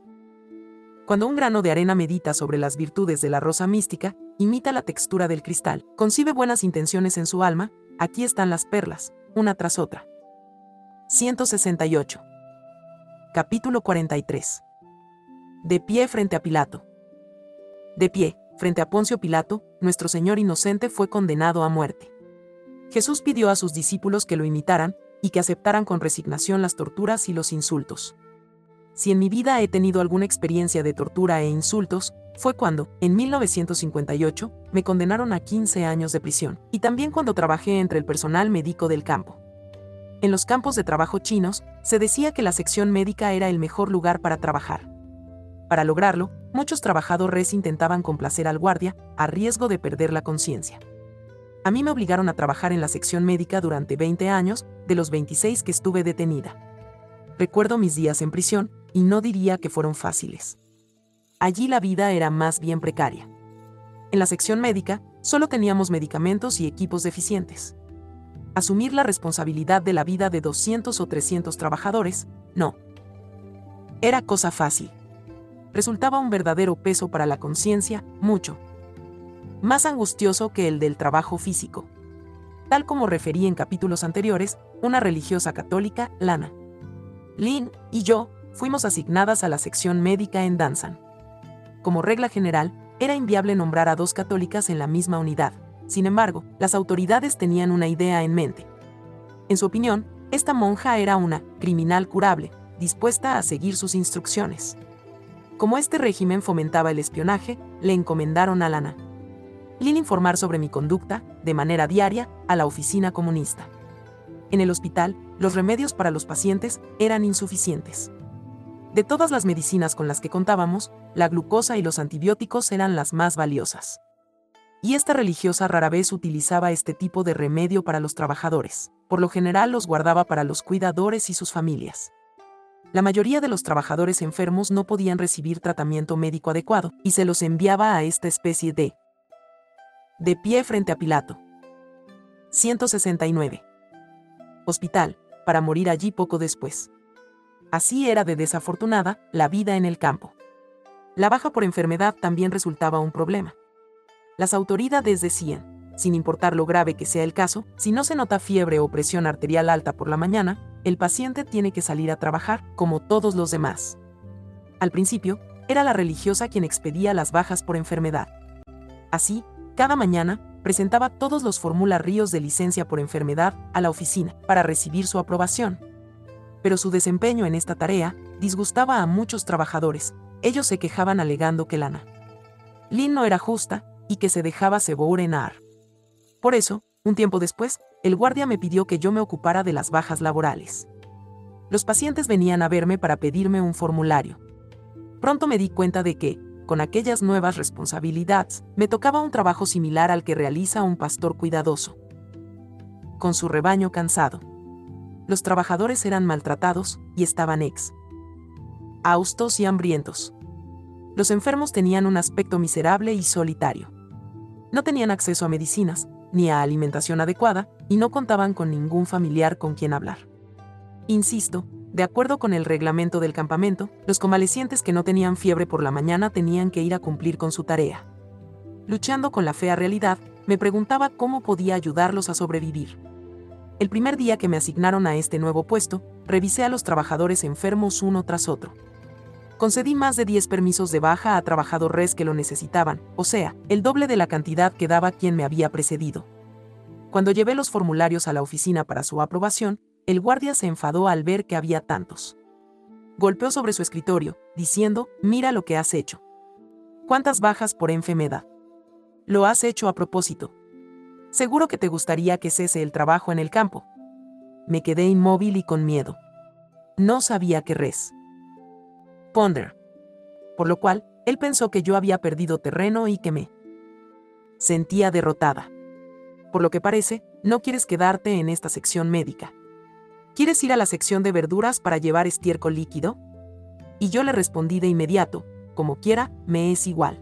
Cuando un grano de arena medita sobre las virtudes de la rosa mística, imita la textura del cristal, concibe buenas intenciones en su alma, aquí están las perlas, una tras otra. 168. Capítulo 43. De pie frente a Pilato. De pie, frente a Poncio Pilato, nuestro Señor inocente fue condenado a muerte. Jesús pidió a sus discípulos que lo imitaran y que aceptaran con resignación las torturas y los insultos. Si en mi vida he tenido alguna experiencia de tortura e insultos, fue cuando, en 1958, me condenaron a 15 años de prisión, y también cuando trabajé entre el personal médico del campo. En los campos de trabajo chinos, se decía que la sección médica era el mejor lugar para trabajar. Para lograrlo, muchos trabajadores intentaban complacer al guardia, a riesgo de perder la conciencia. A mí me obligaron a trabajar en la sección médica durante 20 años, de los 26 que estuve detenida. Recuerdo mis días en prisión, y no diría que fueron fáciles. Allí la vida era más bien precaria. En la sección médica, solo teníamos medicamentos y equipos deficientes. Asumir la responsabilidad de la vida de 200 o 300 trabajadores, no. Era cosa fácil. Resultaba un verdadero peso para la conciencia, mucho más angustioso que el del trabajo físico. Tal como referí en capítulos anteriores, una religiosa católica, Lana. Lynn y yo fuimos asignadas a la sección médica en Danzan. Como regla general, era inviable nombrar a dos católicas en la misma unidad. Sin embargo, las autoridades tenían una idea en mente. En su opinión, esta monja era una criminal curable, dispuesta a seguir sus instrucciones. Como este régimen fomentaba el espionaje, le encomendaron a Lana Lin informar sobre mi conducta, de manera diaria, a la oficina comunista. En el hospital, los remedios para los pacientes eran insuficientes. De todas las medicinas con las que contábamos, la glucosa y los antibióticos eran las más valiosas. Y esta religiosa rara vez utilizaba este tipo de remedio para los trabajadores. Por lo general los guardaba para los cuidadores y sus familias. La mayoría de los trabajadores enfermos no podían recibir tratamiento médico adecuado y se los enviaba a esta especie de De pie frente a Pilato. 169. Hospital, para morir allí poco después. Así era de desafortunada la vida en el campo. La baja por enfermedad también resultaba un problema. Las autoridades decían, sin importar lo grave que sea el caso, si no se nota fiebre o presión arterial alta por la mañana, el paciente tiene que salir a trabajar como todos los demás. Al principio, era la religiosa quien expedía las bajas por enfermedad. Así, cada mañana, presentaba todos los formularios de licencia por enfermedad a la oficina para recibir su aprobación. Pero su desempeño en esta tarea disgustaba a muchos trabajadores. Ellos se quejaban alegando que Lana Lynn no era justa y que se dejaba seborenar. Por eso, un tiempo después, el guardia me pidió que yo me ocupara de las bajas laborales. Los pacientes venían a verme para pedirme un formulario. Pronto me di cuenta de que, con aquellas nuevas responsabilidades, me tocaba un trabajo similar al que realiza un pastor cuidadoso. Con su rebaño cansado. Los trabajadores eran maltratados y estaban ex. Austos y hambrientos. Los enfermos tenían un aspecto miserable y solitario. No tenían acceso a medicinas, ni a alimentación adecuada, y no contaban con ningún familiar con quien hablar. Insisto, de acuerdo con el reglamento del campamento, los convalecientes que no tenían fiebre por la mañana tenían que ir a cumplir con su tarea. Luchando con la fea realidad, me preguntaba cómo podía ayudarlos a sobrevivir. El primer día que me asignaron a este nuevo puesto, revisé a los trabajadores enfermos uno tras otro. Concedí más de 10 permisos de baja a trabajadores que lo necesitaban, o sea, el doble de la cantidad que daba quien me había precedido. Cuando llevé los formularios a la oficina para su aprobación, el guardia se enfadó al ver que había tantos. Golpeó sobre su escritorio, diciendo, mira lo que has hecho. ¿Cuántas bajas por enfermedad? Lo has hecho a propósito. Seguro que te gustaría que cese el trabajo en el campo. Me quedé inmóvil y con miedo. No sabía qué res. Ponder. Por lo cual, él pensó que yo había perdido terreno y que me sentía derrotada. Por lo que parece, no quieres quedarte en esta sección médica. ¿Quieres ir a la sección de verduras para llevar estiércol líquido? Y yo le respondí de inmediato, como quiera, me es igual.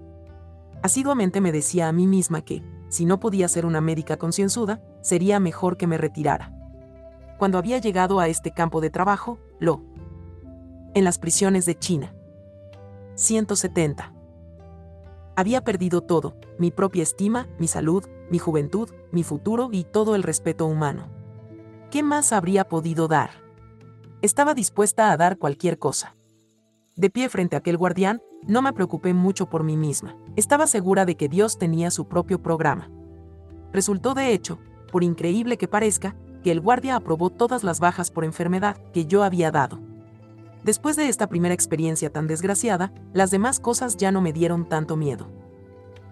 Asiduamente me decía a mí misma que, si no podía ser una médica concienzuda, sería mejor que me retirara. Cuando había llegado a este campo de trabajo, lo. En las prisiones de China. 170. Había perdido todo, mi propia estima, mi salud, mi juventud, mi futuro y todo el respeto humano. ¿Qué más habría podido dar? Estaba dispuesta a dar cualquier cosa. De pie frente a aquel guardián, no me preocupé mucho por mí misma. Estaba segura de que Dios tenía su propio programa. Resultó de hecho, por increíble que parezca, que el guardia aprobó todas las bajas por enfermedad que yo había dado. Después de esta primera experiencia tan desgraciada, las demás cosas ya no me dieron tanto miedo.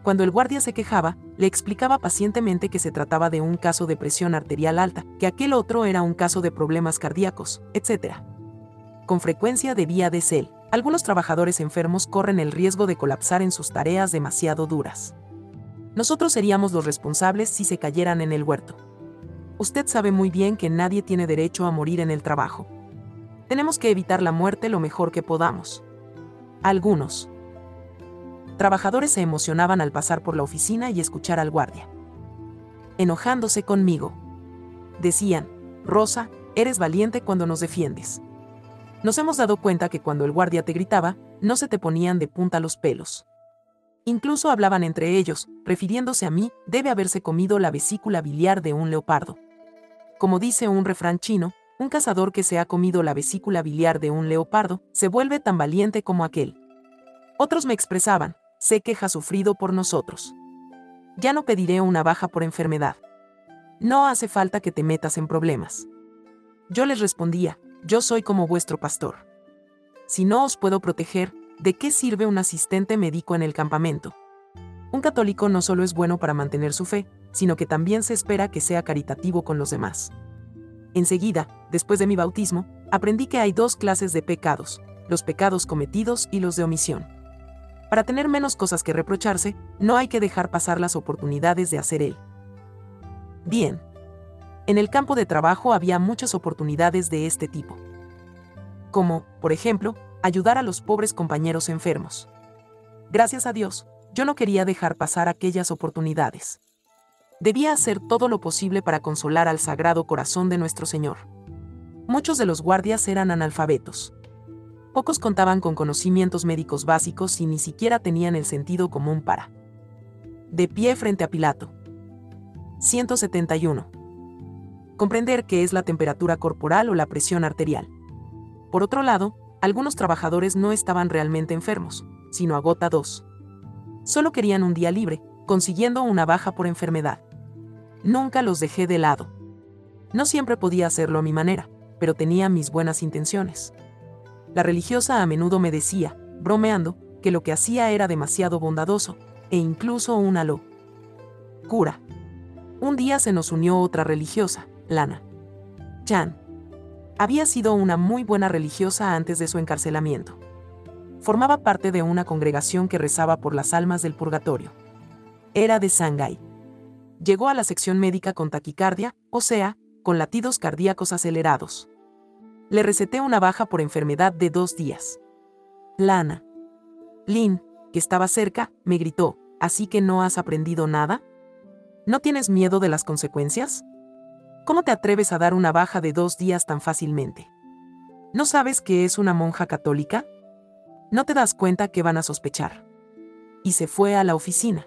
Cuando el guardia se quejaba, le explicaba pacientemente que se trataba de un caso de presión arterial alta, que aquel otro era un caso de problemas cardíacos, etc. Con frecuencia debía de ser. Algunos trabajadores enfermos corren el riesgo de colapsar en sus tareas demasiado duras. Nosotros seríamos los responsables si se cayeran en el huerto. Usted sabe muy bien que nadie tiene derecho a morir en el trabajo. Tenemos que evitar la muerte lo mejor que podamos. Algunos, Trabajadores se emocionaban al pasar por la oficina y escuchar al guardia. Enojándose conmigo. Decían, Rosa, eres valiente cuando nos defiendes. Nos hemos dado cuenta que cuando el guardia te gritaba, no se te ponían de punta los pelos. Incluso hablaban entre ellos, refiriéndose a mí, debe haberse comido la vesícula biliar de un leopardo. Como dice un refrán chino, un cazador que se ha comido la vesícula biliar de un leopardo, se vuelve tan valiente como aquel. Otros me expresaban, sé que ha sufrido por nosotros. Ya no pediré una baja por enfermedad. No hace falta que te metas en problemas. Yo les respondía, yo soy como vuestro pastor. Si no os puedo proteger, ¿de qué sirve un asistente médico en el campamento? Un católico no solo es bueno para mantener su fe, sino que también se espera que sea caritativo con los demás. Enseguida, después de mi bautismo, aprendí que hay dos clases de pecados, los pecados cometidos y los de omisión. Para tener menos cosas que reprocharse, no hay que dejar pasar las oportunidades de hacer él. Bien. En el campo de trabajo había muchas oportunidades de este tipo. Como, por ejemplo, ayudar a los pobres compañeros enfermos. Gracias a Dios, yo no quería dejar pasar aquellas oportunidades. Debía hacer todo lo posible para consolar al Sagrado Corazón de nuestro Señor. Muchos de los guardias eran analfabetos. Pocos contaban con conocimientos médicos básicos y ni siquiera tenían el sentido común para. De pie frente a Pilato. 171. Comprender qué es la temperatura corporal o la presión arterial. Por otro lado, algunos trabajadores no estaban realmente enfermos, sino agotados. Solo querían un día libre, consiguiendo una baja por enfermedad. Nunca los dejé de lado. No siempre podía hacerlo a mi manera, pero tenía mis buenas intenciones. La religiosa a menudo me decía, bromeando, que lo que hacía era demasiado bondadoso, e incluso una lo. Cura. Un día se nos unió otra religiosa, Lana. Chan. Había sido una muy buena religiosa antes de su encarcelamiento. Formaba parte de una congregación que rezaba por las almas del purgatorio. Era de Shanghái. Llegó a la sección médica con taquicardia, o sea, con latidos cardíacos acelerados. Le receté una baja por enfermedad de dos días. Lana. Lin, que estaba cerca, me gritó, ¿así que no has aprendido nada? ¿No tienes miedo de las consecuencias? ¿Cómo te atreves a dar una baja de dos días tan fácilmente? ¿No sabes que es una monja católica? No te das cuenta que van a sospechar. Y se fue a la oficina.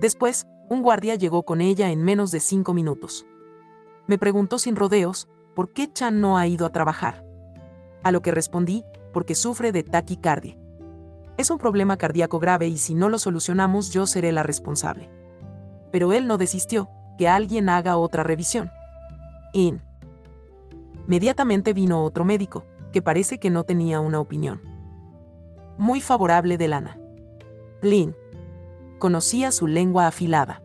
Después, un guardia llegó con ella en menos de cinco minutos me preguntó sin rodeos, ¿por qué Chan no ha ido a trabajar? A lo que respondí, porque sufre de taquicardia. Es un problema cardíaco grave y si no lo solucionamos yo seré la responsable. Pero él no desistió, que alguien haga otra revisión. In. Inmediatamente vino otro médico, que parece que no tenía una opinión. Muy favorable de Lana. Lin. Conocía su lengua afilada.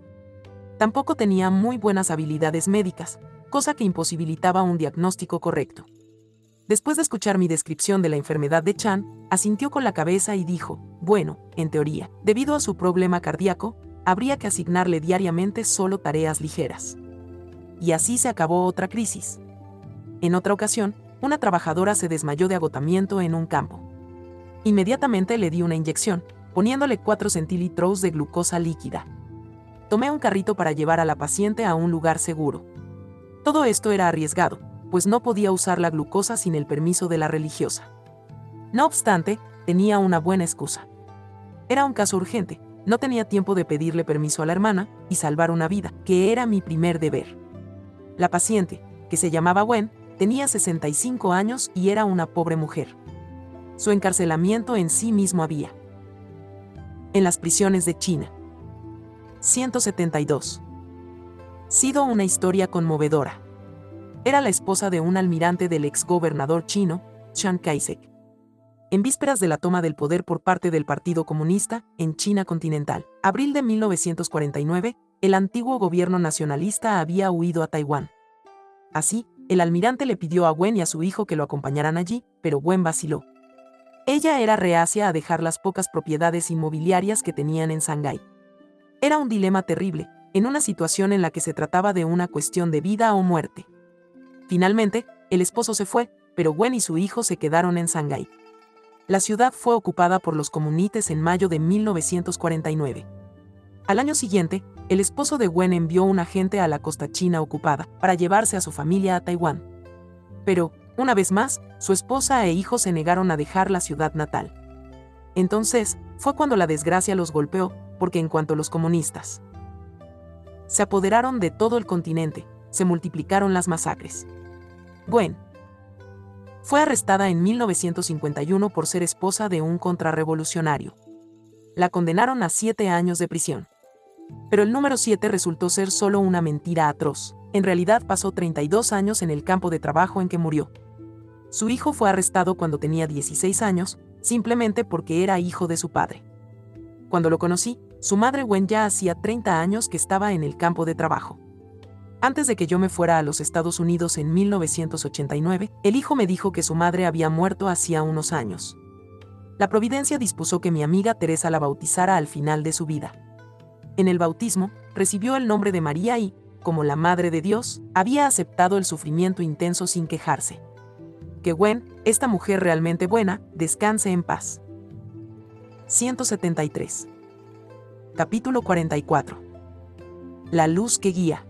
Tampoco tenía muy buenas habilidades médicas, cosa que imposibilitaba un diagnóstico correcto. Después de escuchar mi descripción de la enfermedad de Chan, asintió con la cabeza y dijo, bueno, en teoría, debido a su problema cardíaco, habría que asignarle diariamente solo tareas ligeras. Y así se acabó otra crisis. En otra ocasión, una trabajadora se desmayó de agotamiento en un campo. Inmediatamente le di una inyección, poniéndole 4 centilitros de glucosa líquida. Tomé un carrito para llevar a la paciente a un lugar seguro. Todo esto era arriesgado, pues no podía usar la glucosa sin el permiso de la religiosa. No obstante, tenía una buena excusa. Era un caso urgente, no tenía tiempo de pedirle permiso a la hermana y salvar una vida, que era mi primer deber. La paciente, que se llamaba Wen, tenía 65 años y era una pobre mujer. Su encarcelamiento en sí mismo había. En las prisiones de China. 172 sido una historia conmovedora. Era la esposa de un almirante del ex gobernador chino, Chiang Kai-shek. En vísperas de la toma del poder por parte del Partido Comunista, en China continental, abril de 1949, el antiguo gobierno nacionalista había huido a Taiwán. Así, el almirante le pidió a Wen y a su hijo que lo acompañaran allí, pero Wen vaciló. Ella era reacia a dejar las pocas propiedades inmobiliarias que tenían en Shanghái. Era un dilema terrible, en una situación en la que se trataba de una cuestión de vida o muerte. Finalmente, el esposo se fue, pero Gwen y su hijo se quedaron en Shanghái. La ciudad fue ocupada por los comunites en mayo de 1949. Al año siguiente, el esposo de Gwen envió un agente a la costa china ocupada para llevarse a su familia a Taiwán. Pero, una vez más, su esposa e hijo se negaron a dejar la ciudad natal. Entonces, fue cuando la desgracia los golpeó, porque en cuanto los comunistas se apoderaron de todo el continente, se multiplicaron las masacres. Gwen fue arrestada en 1951 por ser esposa de un contrarrevolucionario. La condenaron a siete años de prisión. Pero el número 7 resultó ser solo una mentira atroz. En realidad pasó 32 años en el campo de trabajo en que murió. Su hijo fue arrestado cuando tenía 16 años, simplemente porque era hijo de su padre. Cuando lo conocí, su madre Gwen ya hacía 30 años que estaba en el campo de trabajo. Antes de que yo me fuera a los Estados Unidos en 1989, el hijo me dijo que su madre había muerto hacía unos años. La providencia dispuso que mi amiga Teresa la bautizara al final de su vida. En el bautismo, recibió el nombre de María y, como la Madre de Dios, había aceptado el sufrimiento intenso sin quejarse. Que Gwen, esta mujer realmente buena, descanse en paz. 173 Capítulo 44. La luz que guía.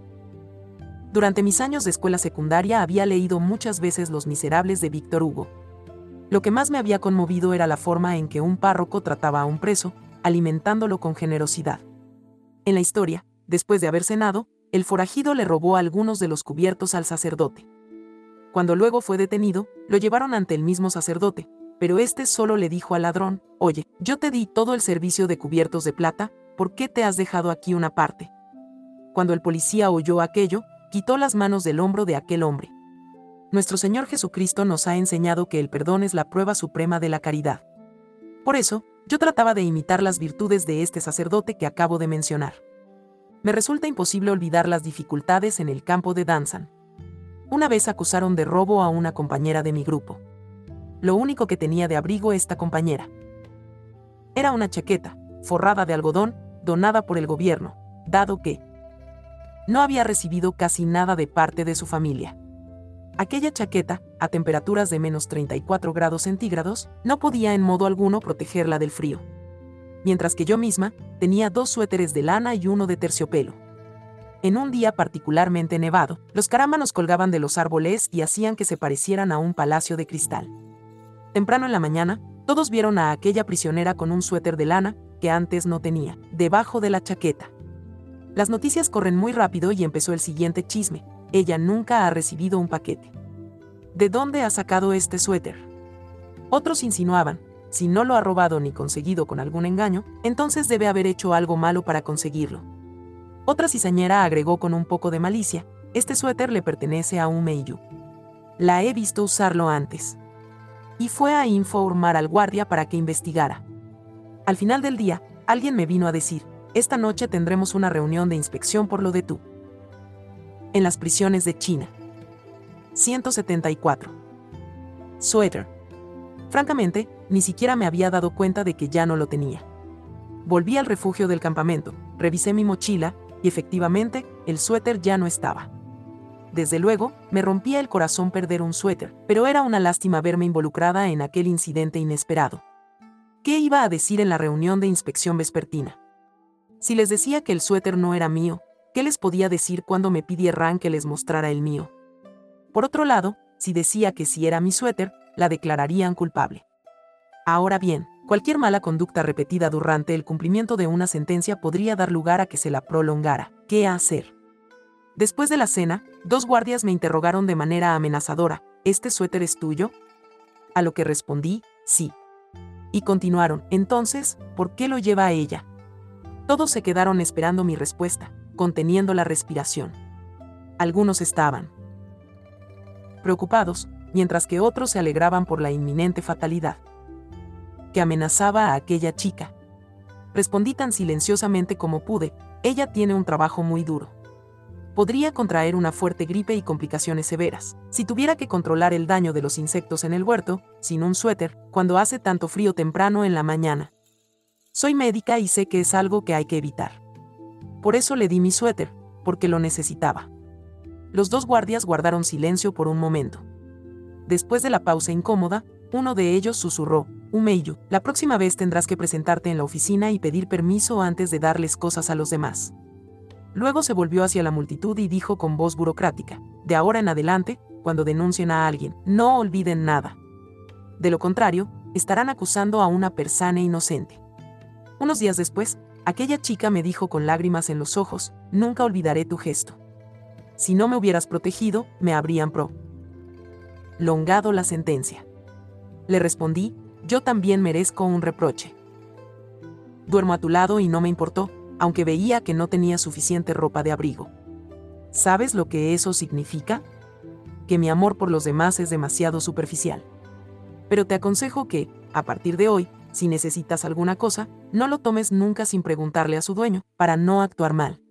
Durante mis años de escuela secundaria había leído muchas veces Los Miserables de Víctor Hugo. Lo que más me había conmovido era la forma en que un párroco trataba a un preso, alimentándolo con generosidad. En la historia, después de haber cenado, el forajido le robó algunos de los cubiertos al sacerdote. Cuando luego fue detenido, lo llevaron ante el mismo sacerdote, pero este solo le dijo al ladrón, Oye, yo te di todo el servicio de cubiertos de plata, ¿por qué te has dejado aquí una parte? Cuando el policía oyó aquello, quitó las manos del hombro de aquel hombre. Nuestro Señor Jesucristo nos ha enseñado que el perdón es la prueba suprema de la caridad. Por eso, yo trataba de imitar las virtudes de este sacerdote que acabo de mencionar. Me resulta imposible olvidar las dificultades en el campo de Danzan. Una vez acusaron de robo a una compañera de mi grupo. Lo único que tenía de abrigo esta compañera era una chaqueta, forrada de algodón, donada por el gobierno, dado que no había recibido casi nada de parte de su familia. Aquella chaqueta, a temperaturas de menos 34 grados centígrados, no podía en modo alguno protegerla del frío. Mientras que yo misma tenía dos suéteres de lana y uno de terciopelo. En un día particularmente nevado, los carámanos colgaban de los árboles y hacían que se parecieran a un palacio de cristal. Temprano en la mañana, todos vieron a aquella prisionera con un suéter de lana, que antes no tenía, debajo de la chaqueta. Las noticias corren muy rápido y empezó el siguiente chisme. Ella nunca ha recibido un paquete. ¿De dónde ha sacado este suéter? Otros insinuaban, si no lo ha robado ni conseguido con algún engaño, entonces debe haber hecho algo malo para conseguirlo. Otra cizañera agregó con un poco de malicia, este suéter le pertenece a un Meiyu. La he visto usarlo antes. Y fue a informar al guardia para que investigara. Al final del día, alguien me vino a decir, esta noche tendremos una reunión de inspección por lo de tú. En las prisiones de China. 174. Suéter. Francamente, ni siquiera me había dado cuenta de que ya no lo tenía. Volví al refugio del campamento, revisé mi mochila, y efectivamente, el suéter ya no estaba. Desde luego, me rompía el corazón perder un suéter, pero era una lástima verme involucrada en aquel incidente inesperado. ¿Qué iba a decir en la reunión de inspección vespertina? Si les decía que el suéter no era mío, ¿qué les podía decir cuando me pidieran que les mostrara el mío? Por otro lado, si decía que si era mi suéter, la declararían culpable. Ahora bien, cualquier mala conducta repetida durante el cumplimiento de una sentencia podría dar lugar a que se la prolongara. ¿Qué hacer? Después de la cena, dos guardias me interrogaron de manera amenazadora, ¿este suéter es tuyo? A lo que respondí, sí y continuaron, entonces, ¿por qué lo lleva a ella? Todos se quedaron esperando mi respuesta, conteniendo la respiración. Algunos estaban preocupados, mientras que otros se alegraban por la inminente fatalidad que amenazaba a aquella chica. Respondí tan silenciosamente como pude, ella tiene un trabajo muy duro podría contraer una fuerte gripe y complicaciones severas. Si tuviera que controlar el daño de los insectos en el huerto, sin un suéter, cuando hace tanto frío temprano en la mañana. Soy médica y sé que es algo que hay que evitar. Por eso le di mi suéter, porque lo necesitaba. Los dos guardias guardaron silencio por un momento. Después de la pausa incómoda, uno de ellos susurró, Umeyu, la próxima vez tendrás que presentarte en la oficina y pedir permiso antes de darles cosas a los demás. Luego se volvió hacia la multitud y dijo con voz burocrática, de ahora en adelante, cuando denuncien a alguien, no olviden nada. De lo contrario, estarán acusando a una persona inocente. Unos días después, aquella chica me dijo con lágrimas en los ojos, nunca olvidaré tu gesto. Si no me hubieras protegido, me habrían pro. Longado la sentencia. Le respondí, yo también merezco un reproche. Duermo a tu lado y no me importó, aunque veía que no tenía suficiente ropa de abrigo. ¿Sabes lo que eso significa? Que mi amor por los demás es demasiado superficial. Pero te aconsejo que, a partir de hoy, si necesitas alguna cosa, no lo tomes nunca sin preguntarle a su dueño, para no actuar mal.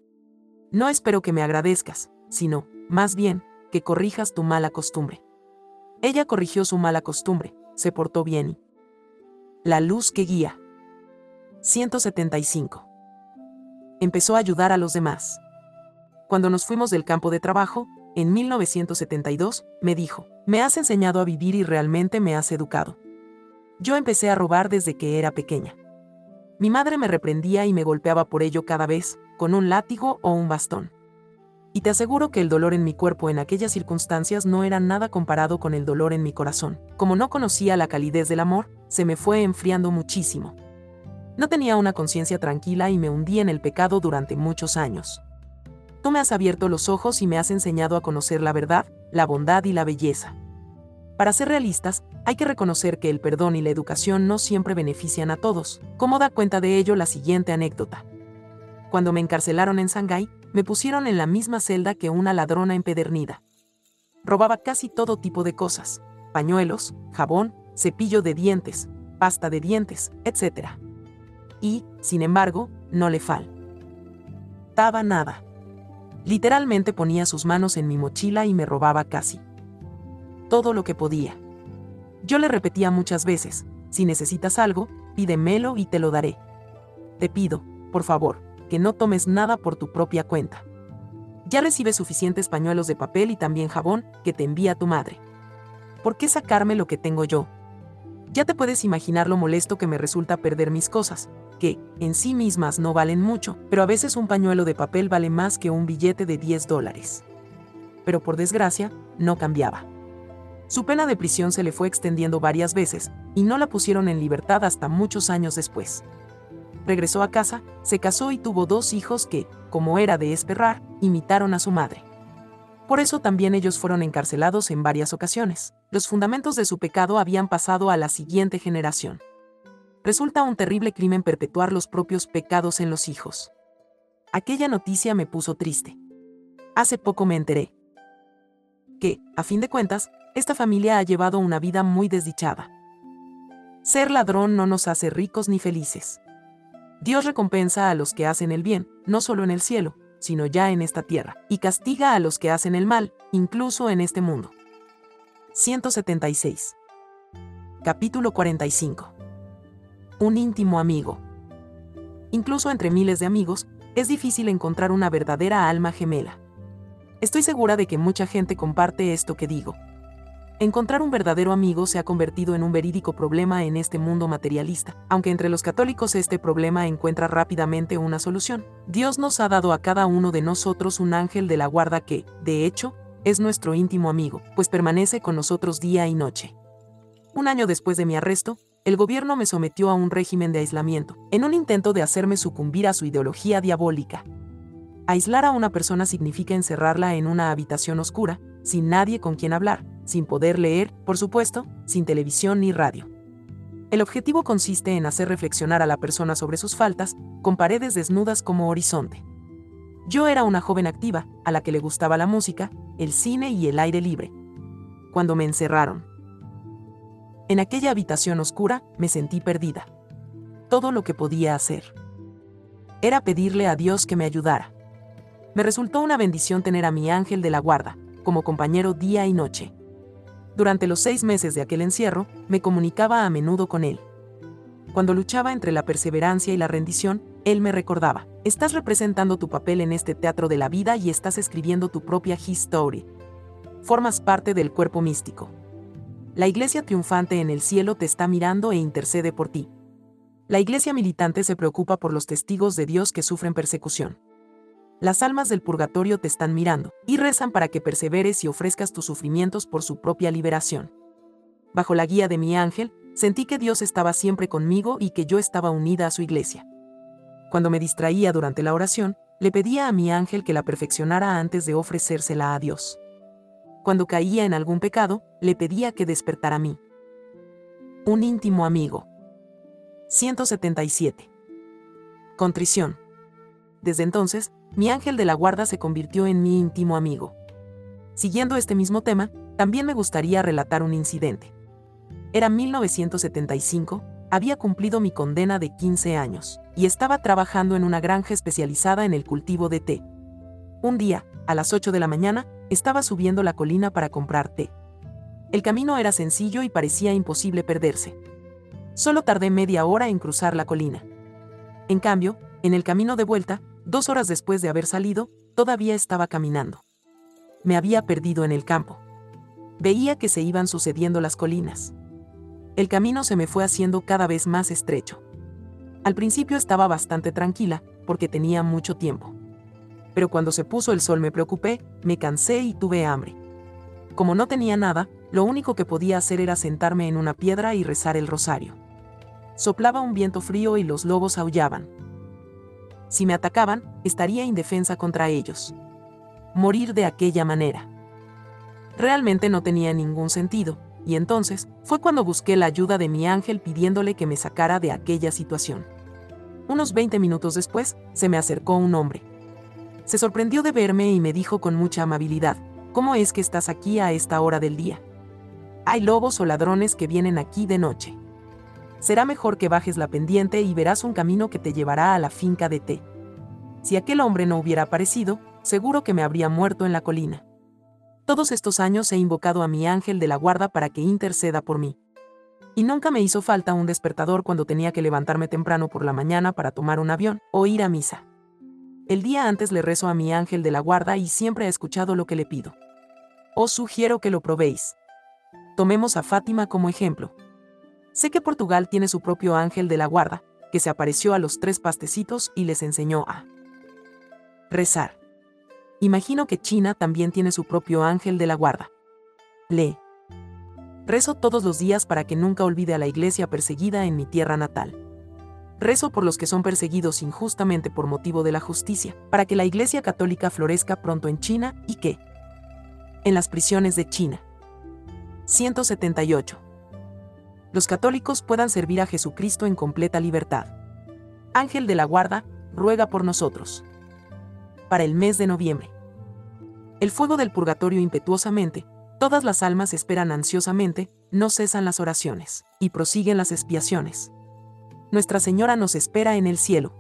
No espero que me agradezcas, sino, más bien, que corrijas tu mala costumbre. Ella corrigió su mala costumbre, se portó bien y... La luz que guía. 175 empezó a ayudar a los demás. Cuando nos fuimos del campo de trabajo, en 1972, me dijo, me has enseñado a vivir y realmente me has educado. Yo empecé a robar desde que era pequeña. Mi madre me reprendía y me golpeaba por ello cada vez, con un látigo o un bastón. Y te aseguro que el dolor en mi cuerpo en aquellas circunstancias no era nada comparado con el dolor en mi corazón. Como no conocía la calidez del amor, se me fue enfriando muchísimo. No tenía una conciencia tranquila y me hundí en el pecado durante muchos años. Tú me has abierto los ojos y me has enseñado a conocer la verdad, la bondad y la belleza. Para ser realistas, hay que reconocer que el perdón y la educación no siempre benefician a todos. ¿Cómo da cuenta de ello la siguiente anécdota? Cuando me encarcelaron en Shanghái, me pusieron en la misma celda que una ladrona empedernida. Robaba casi todo tipo de cosas, pañuelos, jabón, cepillo de dientes, pasta de dientes, etc. Y, sin embargo, no le faltaba nada. Literalmente ponía sus manos en mi mochila y me robaba casi todo lo que podía. Yo le repetía muchas veces, si necesitas algo, pídemelo y te lo daré. Te pido, por favor, que no tomes nada por tu propia cuenta. Ya recibes suficientes pañuelos de papel y también jabón que te envía tu madre. ¿Por qué sacarme lo que tengo yo? Ya te puedes imaginar lo molesto que me resulta perder mis cosas, que, en sí mismas no valen mucho, pero a veces un pañuelo de papel vale más que un billete de 10 dólares. Pero por desgracia, no cambiaba. Su pena de prisión se le fue extendiendo varias veces, y no la pusieron en libertad hasta muchos años después. Regresó a casa, se casó y tuvo dos hijos que, como era de esperar, imitaron a su madre. Por eso también ellos fueron encarcelados en varias ocasiones. Los fundamentos de su pecado habían pasado a la siguiente generación. Resulta un terrible crimen perpetuar los propios pecados en los hijos. Aquella noticia me puso triste. Hace poco me enteré que, a fin de cuentas, esta familia ha llevado una vida muy desdichada. Ser ladrón no nos hace ricos ni felices. Dios recompensa a los que hacen el bien, no solo en el cielo, sino ya en esta tierra, y castiga a los que hacen el mal, incluso en este mundo. 176. Capítulo 45. Un íntimo amigo. Incluso entre miles de amigos, es difícil encontrar una verdadera alma gemela. Estoy segura de que mucha gente comparte esto que digo, Encontrar un verdadero amigo se ha convertido en un verídico problema en este mundo materialista, aunque entre los católicos este problema encuentra rápidamente una solución. Dios nos ha dado a cada uno de nosotros un ángel de la guarda que, de hecho, es nuestro íntimo amigo, pues permanece con nosotros día y noche. Un año después de mi arresto, el gobierno me sometió a un régimen de aislamiento, en un intento de hacerme sucumbir a su ideología diabólica. Aislar a una persona significa encerrarla en una habitación oscura, sin nadie con quien hablar, sin poder leer, por supuesto, sin televisión ni radio. El objetivo consiste en hacer reflexionar a la persona sobre sus faltas, con paredes desnudas como horizonte. Yo era una joven activa, a la que le gustaba la música, el cine y el aire libre. Cuando me encerraron. En aquella habitación oscura, me sentí perdida. Todo lo que podía hacer era pedirle a Dios que me ayudara. Me resultó una bendición tener a mi ángel de la guarda, como compañero día y noche. Durante los seis meses de aquel encierro, me comunicaba a menudo con él. Cuando luchaba entre la perseverancia y la rendición, él me recordaba, estás representando tu papel en este teatro de la vida y estás escribiendo tu propia history. Formas parte del cuerpo místico. La iglesia triunfante en el cielo te está mirando e intercede por ti. La iglesia militante se preocupa por los testigos de Dios que sufren persecución las almas del purgatorio te están mirando, y rezan para que perseveres y ofrezcas tus sufrimientos por su propia liberación. Bajo la guía de mi ángel, sentí que Dios estaba siempre conmigo y que yo estaba unida a su iglesia. Cuando me distraía durante la oración, le pedía a mi ángel que la perfeccionara antes de ofrecérsela a Dios. Cuando caía en algún pecado, le pedía que despertara a mí. Un íntimo amigo. 177. Contrición. Desde entonces, mi ángel de la guarda se convirtió en mi íntimo amigo. Siguiendo este mismo tema, también me gustaría relatar un incidente. Era 1975, había cumplido mi condena de 15 años, y estaba trabajando en una granja especializada en el cultivo de té. Un día, a las 8 de la mañana, estaba subiendo la colina para comprar té. El camino era sencillo y parecía imposible perderse. Solo tardé media hora en cruzar la colina. En cambio, en el camino de vuelta, Dos horas después de haber salido, todavía estaba caminando. Me había perdido en el campo. Veía que se iban sucediendo las colinas. El camino se me fue haciendo cada vez más estrecho. Al principio estaba bastante tranquila, porque tenía mucho tiempo. Pero cuando se puso el sol me preocupé, me cansé y tuve hambre. Como no tenía nada, lo único que podía hacer era sentarme en una piedra y rezar el rosario. Soplaba un viento frío y los lobos aullaban. Si me atacaban, estaría indefensa contra ellos. Morir de aquella manera. Realmente no tenía ningún sentido, y entonces fue cuando busqué la ayuda de mi ángel pidiéndole que me sacara de aquella situación. Unos 20 minutos después, se me acercó un hombre. Se sorprendió de verme y me dijo con mucha amabilidad, ¿cómo es que estás aquí a esta hora del día? Hay lobos o ladrones que vienen aquí de noche. Será mejor que bajes la pendiente y verás un camino que te llevará a la finca de té. Si aquel hombre no hubiera aparecido, seguro que me habría muerto en la colina. Todos estos años he invocado a mi ángel de la guarda para que interceda por mí. Y nunca me hizo falta un despertador cuando tenía que levantarme temprano por la mañana para tomar un avión o ir a misa. El día antes le rezo a mi ángel de la guarda y siempre he escuchado lo que le pido. Os sugiero que lo probéis. Tomemos a Fátima como ejemplo. Sé que Portugal tiene su propio ángel de la guarda, que se apareció a los tres pastecitos y les enseñó a rezar. Imagino que China también tiene su propio ángel de la guarda. Lee. Rezo todos los días para que nunca olvide a la iglesia perseguida en mi tierra natal. Rezo por los que son perseguidos injustamente por motivo de la justicia, para que la iglesia católica florezca pronto en China y que, en las prisiones de China. 178. Los católicos puedan servir a Jesucristo en completa libertad. Ángel de la Guarda, ruega por nosotros. Para el mes de noviembre. El fuego del purgatorio impetuosamente, todas las almas esperan ansiosamente, no cesan las oraciones, y prosiguen las expiaciones. Nuestra Señora nos espera en el cielo,